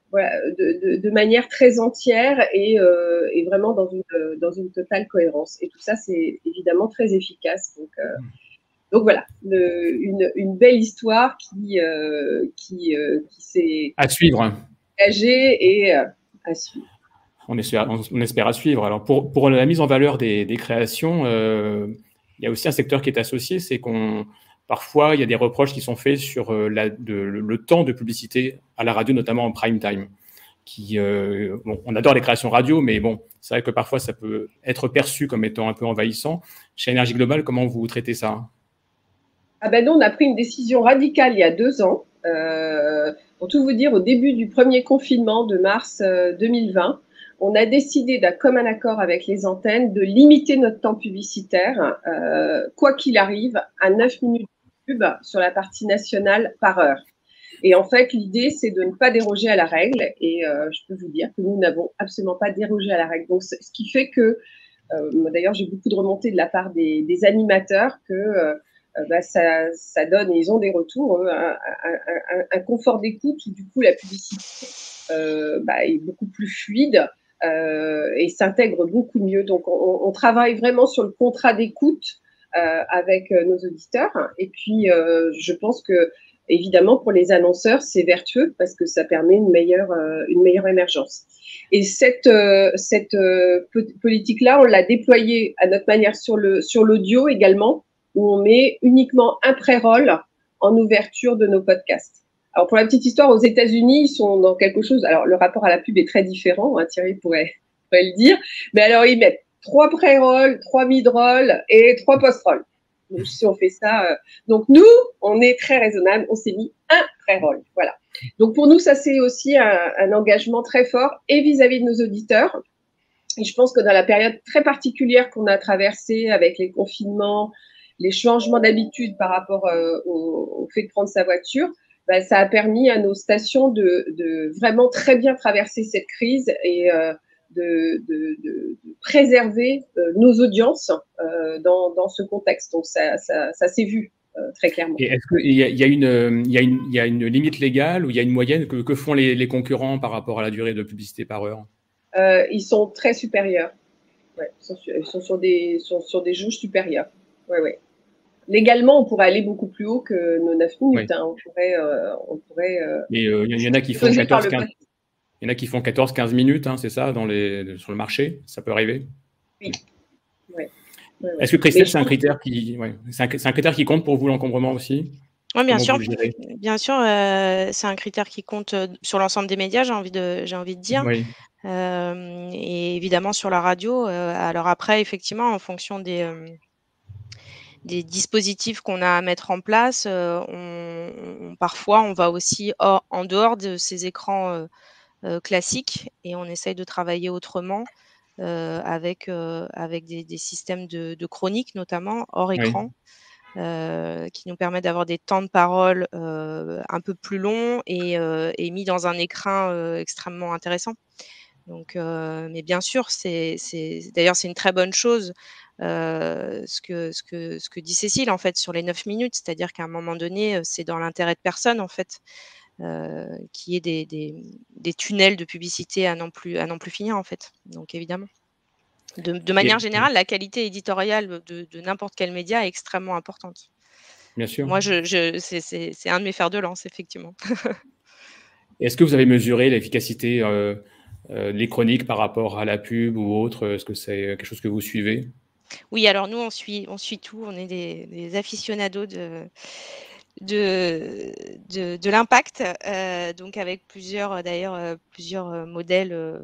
voilà, de, de, manière très entière et, et, vraiment dans une, dans une totale cohérence. Et tout ça, c'est évidemment très efficace. Donc, euh, mm. Donc voilà, le, une, une, belle histoire qui, euh, qui, euh, qui s'est à suivre, engagée et à suivre. On espère, on espère à suivre. Alors pour, pour la mise en valeur des, des créations, il y a aussi un secteur qui est associé, c'est qu'on Parfois, il y a des reproches qui sont faits sur euh, la, de, le temps de publicité à la radio, notamment en prime time. Qui, euh, bon, on adore les créations radio, mais bon, c'est vrai que parfois ça peut être perçu comme étant un peu envahissant. Chez Énergie Globale, comment vous traitez ça? Ah ben nous, on a pris une décision radicale il y a deux ans. Euh, pour tout vous dire, au début du premier confinement de mars 2020, euh, on a décidé d'un commun accord avec les antennes de limiter notre temps publicitaire, euh, quoi qu'il arrive, à 9 minutes sur la partie nationale par heure. Et en fait, l'idée, c'est de ne pas déroger à la règle. Et euh, je peux vous dire que nous n'avons absolument pas dérogé à la règle. Donc, ce qui fait que, euh, d'ailleurs, j'ai beaucoup de remontées de la part des, des animateurs que euh, bah, ça, ça, donne, ils ont des retours, un, un, un, confort d'écoute où du coup la publicité euh, bah, est beaucoup plus fluide euh, et s'intègre beaucoup mieux. Donc, on, on, travaille vraiment sur le contrat d'écoute euh, avec euh, nos auditeurs. Et puis, euh, je pense que évidemment pour les annonceurs, c'est vertueux parce que ça permet une meilleure, une meilleure émergence. Et cette, cette politique-là, on l'a déployée à notre manière sur le sur l'audio également, où on met uniquement un pré-roll en ouverture de nos podcasts. Alors pour la petite histoire, aux États-Unis, ils sont dans quelque chose. Alors le rapport à la pub est très différent. Hein, Thierry pourrait, le dire. Mais alors ils mettent trois pré-rolls, trois mid-rolls et trois post-rolls. Donc, si on fait ça, euh, donc nous, on est très raisonnable, on s'est mis un pré-roll. Voilà. Donc pour nous, ça c'est aussi un, un, engagement très fort et vis-à-vis de nos auditeurs. Et je pense que dans la période très particulière qu'on a traversée avec les confinements, les changements d'habitude par rapport euh, au, au, fait de prendre sa voiture, bah, ça a permis à nos stations de, de, vraiment très bien traverser cette crise et euh, de, de, de, préserver euh, nos audiences dans, dans, ce contexte. Donc ça, ça, ça s'est vu très clairement. Et est-ce qu'il y, y, a une, y, a une, y a une limite légale ou il y a une moyenne que, que font les, les, concurrents par rapport à la durée de publicité par heure? Ils sont très supérieurs. Ouais, ils, sont sur, ils sont sur des, sont sur des supérieurs. Ouais, ouais. Légalement, on pourrait aller beaucoup plus haut que nos 9 minutes. Oui. Hein. On pourrait. Euh, on pourrait euh, Mais il euh, y en a qui font 14-15 il y en a qui font 14-15 minutes, hein, c'est ça, dans les, sur le marché Ça peut arriver? Oui. Ouais. Ouais, Est-ce que Christelle, c'est un, critère qui, ouais, c'est un, un, critère qui compte pour vous l'encombrement aussi? Oui, bien sûr. Bien sûr, euh, c'est un critère qui compte sur l'ensemble des médias, j'ai envie de, j'ai envie de dire. Oui. Euh, et évidemment sur la radio. Euh, alors après, effectivement, en fonction des, euh, des dispositifs qu'on a à mettre en place, on, on, parfois on va aussi hors, en dehors de ces écrans classiques et on essaye de travailler autrement avec, avec des, systèmes de, de, chronique notamment hors écran. qui nous permettent d'avoir des temps de parole un peu plus longs et, et, mis dans un écran extrêmement intéressant. Donc, mais bien sûr, c'est, d'ailleurs c'est une très bonne chose ce, que, ce, que, ce que dit Cécile en fait sur les 9 minutes, c'est-à-dire qu'à un moment donné, c'est dans l'intérêt de personne en fait. Euh, qui est des, des, tunnels de publicité à non plus, à non plus finir, en fait. Donc, évidemment. De, manière générale, la qualité éditoriale de, n'importe quel média est extrêmement importante. Bien sûr. Moi, je, je c'est un de mes fers de lance, effectivement. [LAUGHS] Est-ce que vous avez mesuré l'efficacité euh, euh, les chroniques par rapport à la pub ou autre? Est-ce que c'est quelque chose que vous suivez? Oui, alors nous, on suit, tout. On est des, aficionados de, l'impact, euh, donc avec plusieurs, d'ailleurs, euh, plusieurs euh, modèles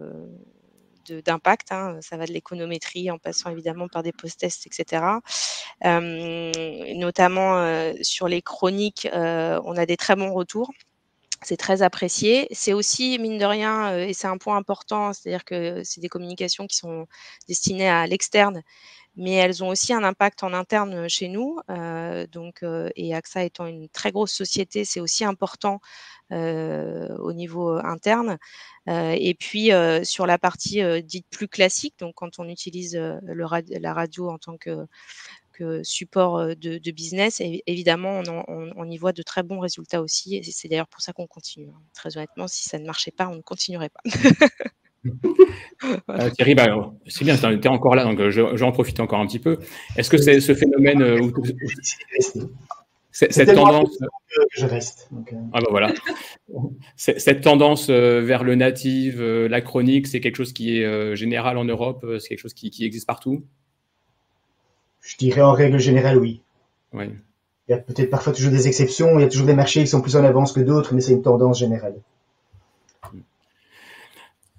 d'impact. Hein. Ça va de l'économétrie en passant évidemment par des post-tests, etc. notamment sur les chroniques, on a des très bons retours. C'est très apprécié. C'est aussi, mine de rien, et c'est un point important, c'est-à-dire que c'est des communications qui sont destinées à l'externe mais elles ont aussi un impact en interne chez nous. donc, et AXA étant une très grosse société, c'est aussi important au niveau interne. et puis sur la partie dite plus classique, donc quand on utilise la radio en tant que, support de, business, évidemment, on, y voit de très bons résultats aussi. Et c'est d'ailleurs pour ça qu'on continue. Hein. Très honnêtement, si ça ne marchait pas, on ne continuerait pas. [LAUGHS] Euh, Thierry, bah, c'est bien, tu es encore là, donc euh, je, vais en profiter encore un petit peu. Est-ce que c'est ce phénomène euh, cette tendance je reste. Ah bah voilà. cette tendance vers le native, la chronique, c'est quelque chose qui est général en Europe, c'est quelque chose qui, existe partout? Je dirais en règle générale oui. Oui. Il y a peut-être parfois toujours des exceptions, il y a toujours des marchés qui sont plus en avance que d'autres, mais c'est une tendance générale.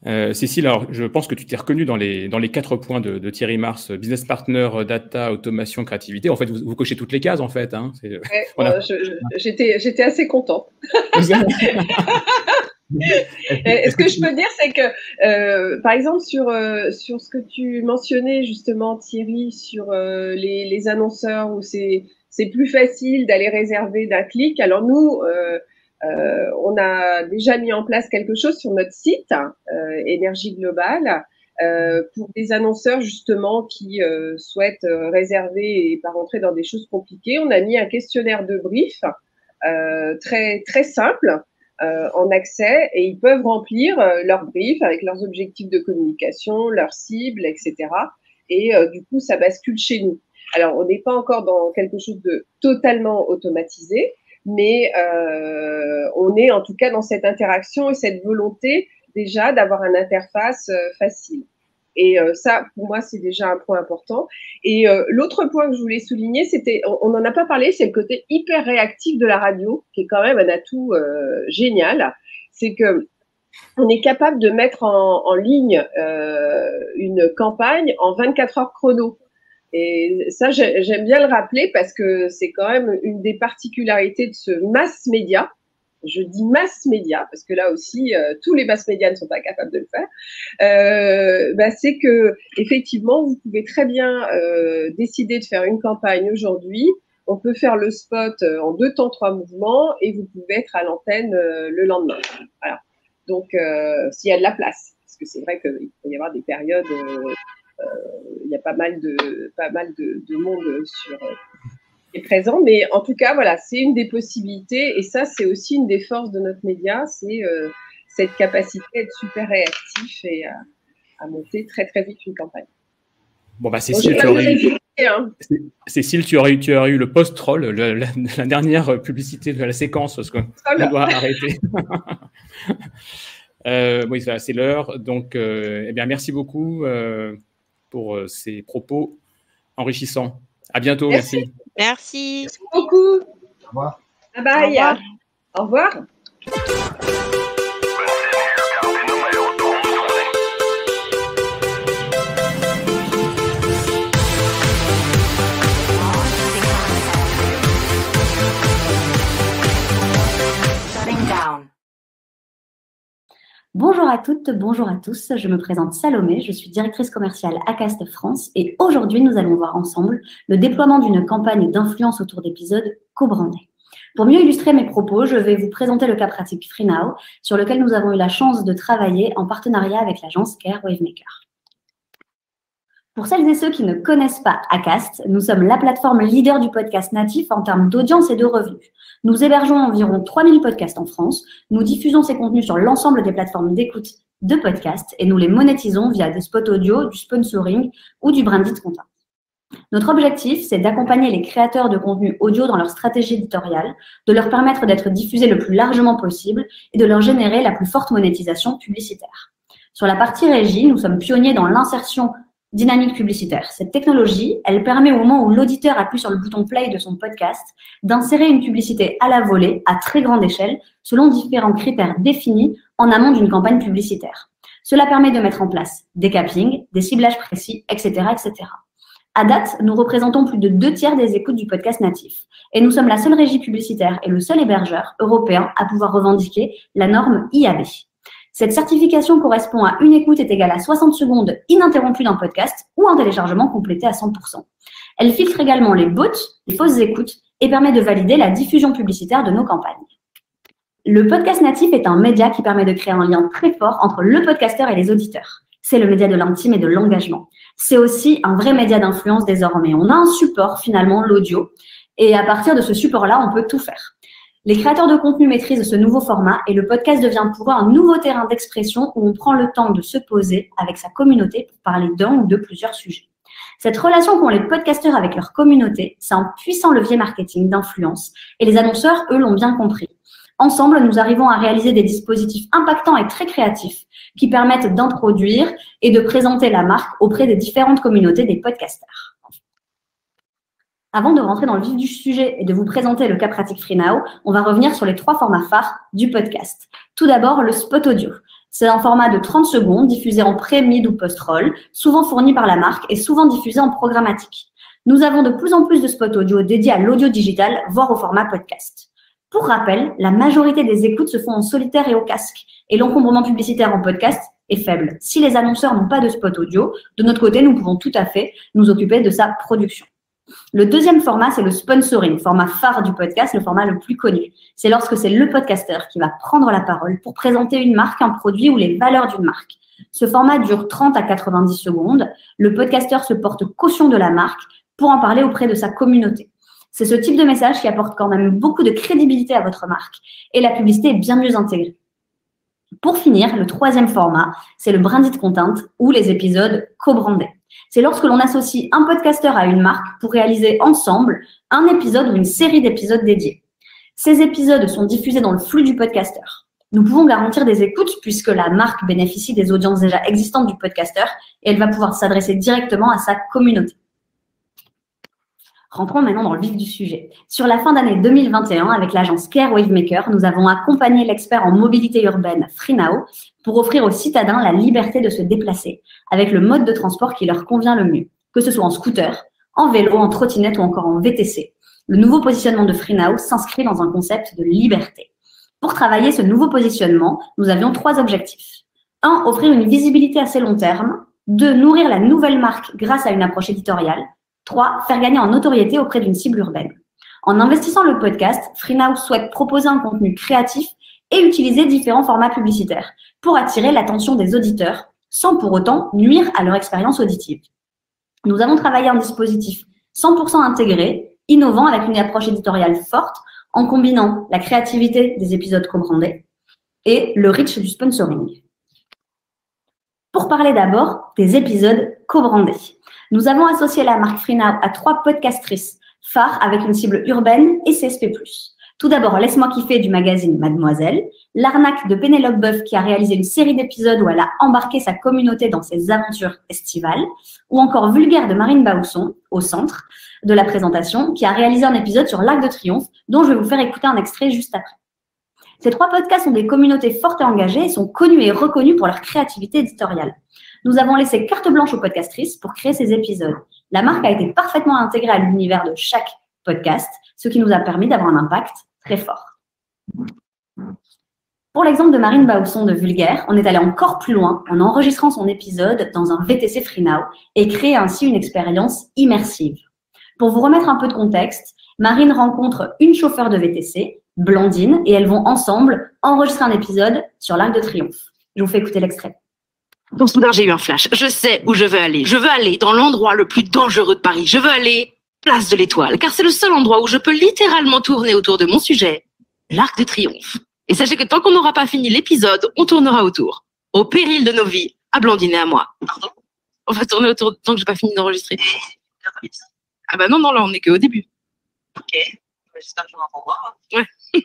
Euh, Cécile, alors je pense que tu t'es reconnu dans les, dans les quatre points de, de, Thierry Mars, business partner, data, automation, créativité. En fait, vous, vous cochez toutes les cases, en fait. Hein. Euh, j'étais assez content. [LAUGHS] ce que je peux dire, c'est que, euh, par exemple, sur, euh, sur ce que tu mentionnais justement, Thierry, sur euh, les, les, annonceurs où c'est plus facile d'aller réserver d'un clic. Alors nous, euh, on a déjà mis en place quelque chose sur notre site, euh, Énergie Globale, euh, pour des annonceurs justement qui souhaitent réserver et pas rentrer dans des choses compliquées. On a mis un questionnaire de brief très très simple en accès et ils peuvent remplir leur brief avec leurs objectifs de communication, leurs cibles, etc. Et du coup, ça bascule chez nous. Alors, on n'est pas encore dans quelque chose de totalement automatisé, mais euh, on est en tout cas dans cette interaction et cette volonté déjà d'avoir une interface euh, facile. Et euh, ça, pour moi, c'est déjà un point important. Et l'autre point que je voulais souligner, c'était, on n'en a pas parlé, c'est le côté hyper réactif de la radio, qui est quand même un atout génial. C'est que on est capable de mettre en, en ligne une campagne en 24 heures chrono. Et ça, j'aime bien le rappeler parce que c'est quand même une des particularités de ce mass média. Je dis mass média parce que là aussi, euh, tous les mass médias ne sont pas capables de le faire. Euh, bah, c'est que effectivement, vous pouvez très bien euh, décider de faire une campagne aujourd'hui. On peut faire le spot en deux temps, trois mouvements et vous pouvez être à l'antenne le lendemain. Voilà. Donc, s'il y a de la place, parce que c'est vrai qu'il peut y avoir des périodes il y a pas mal de, pas mal de, monde sur, euh, qui est présent. Mais en tout cas, voilà, c'est une des possibilités. Et ça, c'est aussi une des forces de notre média, c'est euh, cette capacité à être super réactif et à, monter très très vite une campagne. Bon, bah, Cécile, tu aurais, eu... Hein. Cécile, tu aurais, tu aurais eu le post-troll, la, dernière publicité de la séquence, parce qu'on doit arrêter. [LAUGHS] oui, c'est l'heure. Donc, eh bien, merci beaucoup pour euh, ces propos enrichissants. À bientôt, merci. Merci. Merci, beaucoup. Au revoir. Bye bye. Au revoir. Au revoir. Bonjour à toutes, bonjour à tous. Je me présente Salomé, je suis directrice commerciale à Cast France et aujourd'hui nous allons voir ensemble le déploiement d'une campagne d'influence autour d'épisodes co-brandés. Pour mieux illustrer mes propos, je vais vous présenter le cas pratique FreeNow sur lequel nous avons eu la chance de travailler en partenariat avec l'agence Care Wavemaker. Pour celles et ceux qui ne connaissent pas Acast, nous sommes la plateforme leader du podcast natif en termes d'audience et de revenus. Nous hébergeons environ 3000 podcasts en France. Nous diffusons ces contenus sur l'ensemble des plateformes d'écoute de podcasts et nous les monétisons via des spots audio, du sponsoring ou du branded content. Notre objectif, c'est d'accompagner les créateurs de contenu audio dans leur stratégie éditoriale, de leur permettre d'être diffusés le plus largement possible et de leur générer la plus forte monétisation publicitaire. Sur la partie régie, nous sommes pionniers dans l'insertion dynamique publicitaire. Cette technologie, elle permet au moment où l'auditeur appuie sur le bouton play de son podcast d'insérer une publicité à la volée à très grande échelle selon différents critères définis en amont d'une campagne publicitaire. Cela permet de mettre en place des cappings, des ciblages précis, etc., etc. À date, nous représentons plus de deux tiers des écoutes du podcast natif et nous sommes la seule régie publicitaire et le seul hébergeur européen à pouvoir revendiquer la norme IAB. Cette certification correspond à une écoute est égale à 60 secondes ininterrompues d'un podcast ou un téléchargement complété à 100%. Elle filtre également les bots, les fausses écoutes et permet de valider la diffusion publicitaire de nos campagnes. Le podcast natif est un média qui permet de créer un lien très fort entre le podcasteur et les auditeurs. C'est le média de l'intime et de l'engagement. C'est aussi un vrai média d'influence désormais. On a un support finalement, l'audio, et à partir de ce support-là, on peut tout faire. Les créateurs de contenu maîtrisent ce nouveau format et le podcast devient pour eux un nouveau terrain d'expression où on prend le temps de se poser avec sa communauté pour parler d'un ou de plusieurs sujets. Cette relation qu'ont les podcasteurs avec leur communauté, c'est un puissant levier marketing d'influence et les annonceurs, eux, l'ont bien compris. Ensemble, nous arrivons à réaliser des dispositifs impactants et très créatifs qui permettent d'introduire et de présenter la marque auprès des différentes communautés des podcasteurs. Avant de rentrer dans le vif du sujet et de vous présenter le cas pratique FreeNow, on va revenir sur les trois formats phares du podcast. Tout d'abord, le spot audio. C'est un format de 30 secondes diffusé en pré, mid ou post-roll, souvent fourni par la marque et souvent diffusé en programmatique. Nous avons de plus en plus de spots audio dédiés à l'audio digital, voire au format podcast. Pour rappel, la majorité des écoutes se font en solitaire et au casque, et l'encombrement publicitaire en podcast est faible. Si les annonceurs n'ont pas de spot audio, de notre côté, nous pouvons tout à fait nous occuper de sa production. Le deuxième format, c'est le sponsoring, format phare du podcast, le format le plus connu. C'est lorsque c'est le podcasteur qui va prendre la parole pour présenter une marque, un produit ou les valeurs d'une marque. Ce format dure 30 à 90 secondes. Le podcasteur se porte caution de la marque pour en parler auprès de sa communauté. C'est ce type de message qui apporte quand même beaucoup de crédibilité à votre marque et la publicité est bien mieux intégrée. Pour finir, le troisième format, c'est le branded content ou les épisodes co-brandés. C'est lorsque l'on associe un podcasteur à une marque pour réaliser ensemble un épisode ou une série d'épisodes dédiés. Ces épisodes sont diffusés dans le flux du podcasteur. Nous pouvons garantir des écoutes puisque la marque bénéficie des audiences déjà existantes du podcasteur et elle va pouvoir s'adresser directement à sa communauté. Rentrons maintenant dans le vif du sujet. Sur la fin d'année 2021, avec l'agence Care Wavemaker, nous avons accompagné l'expert en mobilité urbaine FreeNow pour offrir aux citadins la liberté de se déplacer avec le mode de transport qui leur convient le mieux, que ce soit en scooter, en vélo, en trottinette ou encore en VTC. Le nouveau positionnement de FreeNow s'inscrit dans un concept de liberté. Pour travailler ce nouveau positionnement, nous avions trois objectifs. Un, offrir une visibilité assez long terme. Deux, nourrir la nouvelle marque grâce à une approche éditoriale. 3. Faire gagner en notoriété auprès d'une cible urbaine. En investissant le podcast, FreeNow souhaite proposer un contenu créatif et utiliser différents formats publicitaires pour attirer l'attention des auditeurs sans pour autant nuire à leur expérience auditive. Nous avons travaillé un dispositif 100% intégré, innovant avec une approche éditoriale forte en combinant la créativité des épisodes co-brandés et le reach du sponsoring. Pour parler d'abord des épisodes co-brandés. Nous avons associé la marque FreeNow à trois podcastrices phares avec une cible urbaine et CSP+. Tout d'abord, Laisse-moi kiffer du magazine Mademoiselle, l'arnaque de Pénélope Boeuf qui a réalisé une série d'épisodes où elle a embarqué sa communauté dans ses aventures estivales, ou encore Vulgaire de Marine Bausson, au centre de la présentation, qui a réalisé un épisode sur l'Arc de Triomphe, dont je vais vous faire écouter un extrait juste après. Ces trois podcasts ont des communautés fortes et engagées et sont connus et reconnus pour leur créativité éditoriale. Nous avons laissé carte blanche aux podcastrices pour créer ces épisodes. La marque a été parfaitement intégrée à l'univers de chaque podcast, ce qui nous a permis d'avoir un impact très fort. Pour l'exemple de Marine Bausson de Vulgaire, on est allé encore plus loin en enregistrant son épisode dans un VTC FreeNow et créer ainsi une expérience immersive. Pour vous remettre un peu de contexte, Marine rencontre une chauffeur de VTC, Blandine, et elles vont ensemble enregistrer un épisode sur l'Arc de Triomphe. Je vous fais écouter l'extrait. Donc soudain, j'ai eu un flash. Je sais où je veux aller. Je veux aller dans l'endroit le plus dangereux de Paris. Je veux aller place de l'Étoile, car c'est le seul endroit où je peux littéralement tourner autour de mon sujet, l'Arc de Triomphe. Et sachez que tant qu'on n'aura pas fini l'épisode, on tournera autour. Au péril de nos vies, à Blandine et à moi. On va tourner autour tant que j'ai pas fini d'enregistrer. Ah bah non, non, là, on est qu'au début. Ok. J'espère que on voir. Ouais. [LAUGHS]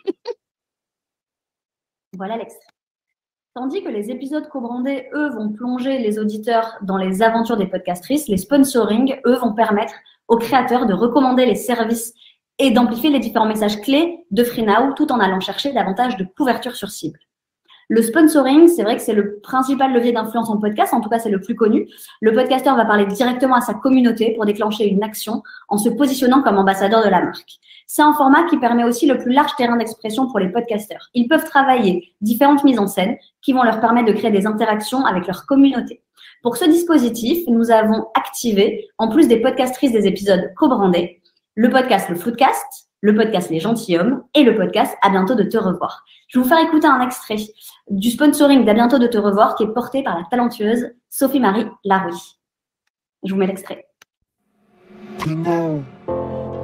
voilà l'extrait. Tandis que les épisodes co-brandés, eux, vont plonger les auditeurs dans les aventures des podcastrices, les sponsoring, eux, vont permettre aux créateurs de recommander les services et d'amplifier les différents messages clés de FreeNow tout en allant chercher davantage de couverture sur cible. Le sponsoring, c'est vrai que c'est le principal levier d'influence en podcast, en tout cas c'est le plus connu. Le podcasteur va parler directement à sa communauté pour déclencher une action en se positionnant comme ambassadeur de la marque. C'est un format qui permet aussi le plus large terrain d'expression pour les podcasteurs. Ils peuvent travailler différentes mises en scène qui vont leur permettre de créer des interactions avec leur communauté. Pour ce dispositif, nous avons activé, en plus des podcastrices des épisodes co-brandés, le podcast Le Floodcast, le podcast Les Gentilhommes et le podcast À bientôt de te revoir. Je vais vous faire écouter un extrait du sponsoring d'À bientôt de te revoir qui est porté par la talentueuse Sophie-Marie Larouille. Je vous mets l'extrait.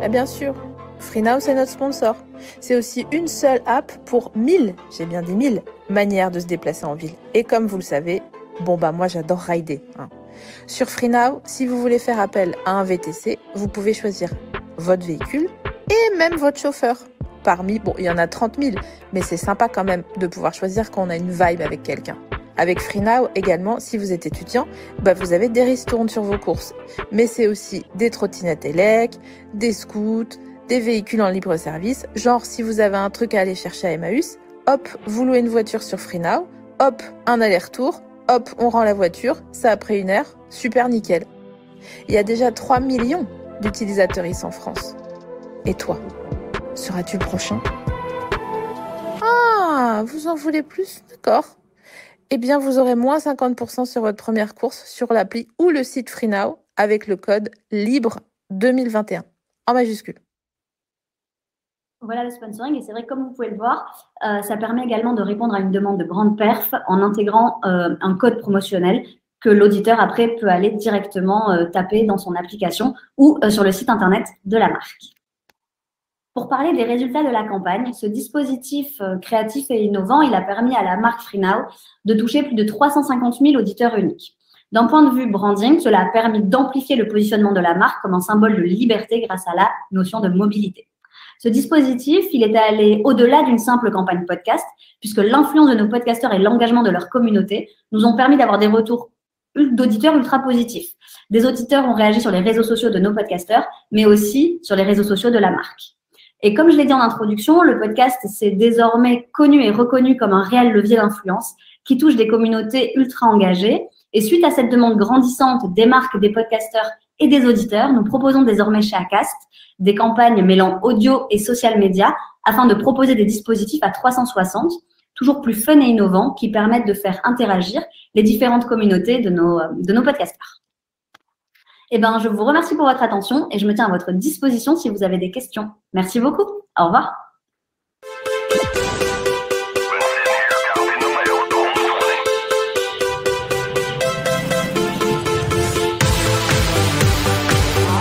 Eh bien sûr, FreeNow, c'est notre sponsor. C'est aussi une seule app pour 1000, j'ai bien dit 1000, manières de se déplacer en ville. Et comme vous le savez, bon bah moi j'adore rider. Hein. Sur FreeNow, si vous voulez faire appel à un VTC, vous pouvez choisir votre véhicule et même votre chauffeur. Parmi, bon, il y en a 30 000, mais c'est sympa quand même de pouvoir choisir quand on a une vibe avec quelqu'un. Avec FreeNow également, si vous êtes étudiant, bah vous avez des ristournes sur vos courses. Mais c'est aussi des trottinettes élec, des scouts, des véhicules en libre service. Genre, si vous avez un truc à aller chercher à Emmaüs, hop, vous louez une voiture sur FreeNow, hop, un aller-retour, hop, on rend la voiture, ça a pris une heure, super nickel. Il y a déjà 3 millions d'utilisateurs en France. Et toi, seras-tu le prochain? Ah, vous en voulez plus? D'accord. Eh bien, vous aurez moins 50% sur votre première course sur l'appli ou le site FreeNow avec le code LIBRE 2021 en majuscule. Voilà le sponsoring et c'est vrai comme vous pouvez le voir, euh, ça permet également de répondre à une demande de grande perf en intégrant euh, un code promotionnel que l'auditeur après peut aller directement euh, taper dans son application ou sur le site internet de la marque. Pour parler des résultats de la campagne, ce dispositif créatif et innovant, il a permis à la marque FreeNow de toucher plus de 350 000 auditeurs uniques. D'un point de vue branding, cela a permis d'amplifier le positionnement de la marque comme un symbole de liberté grâce à la notion de mobilité. Ce dispositif, il est allé au-delà d'une simple campagne podcast, puisque l'influence de nos podcasteurs et l'engagement de leur communauté nous ont permis d'avoir des retours d'auditeurs ultra positifs. Des auditeurs ont réagi sur les réseaux sociaux de nos podcasteurs, mais aussi sur les réseaux sociaux de la marque. Et comme je l'ai dit en introduction, le podcast, c'est désormais connu et reconnu comme un réel levier d'influence qui touche des communautés ultra engagées. Et suite à cette demande grandissante des marques, des podcasteurs et des auditeurs, nous proposons désormais chez Acast des campagnes mêlant audio et social media afin de proposer des dispositifs à 360, toujours plus fun et innovants, qui permettent de faire interagir les différentes communautés de nos, de nos podcasteurs. Eh ben, je vous remercie pour votre attention et je me tiens à votre disposition si vous avez des questions. Merci beaucoup. Au revoir.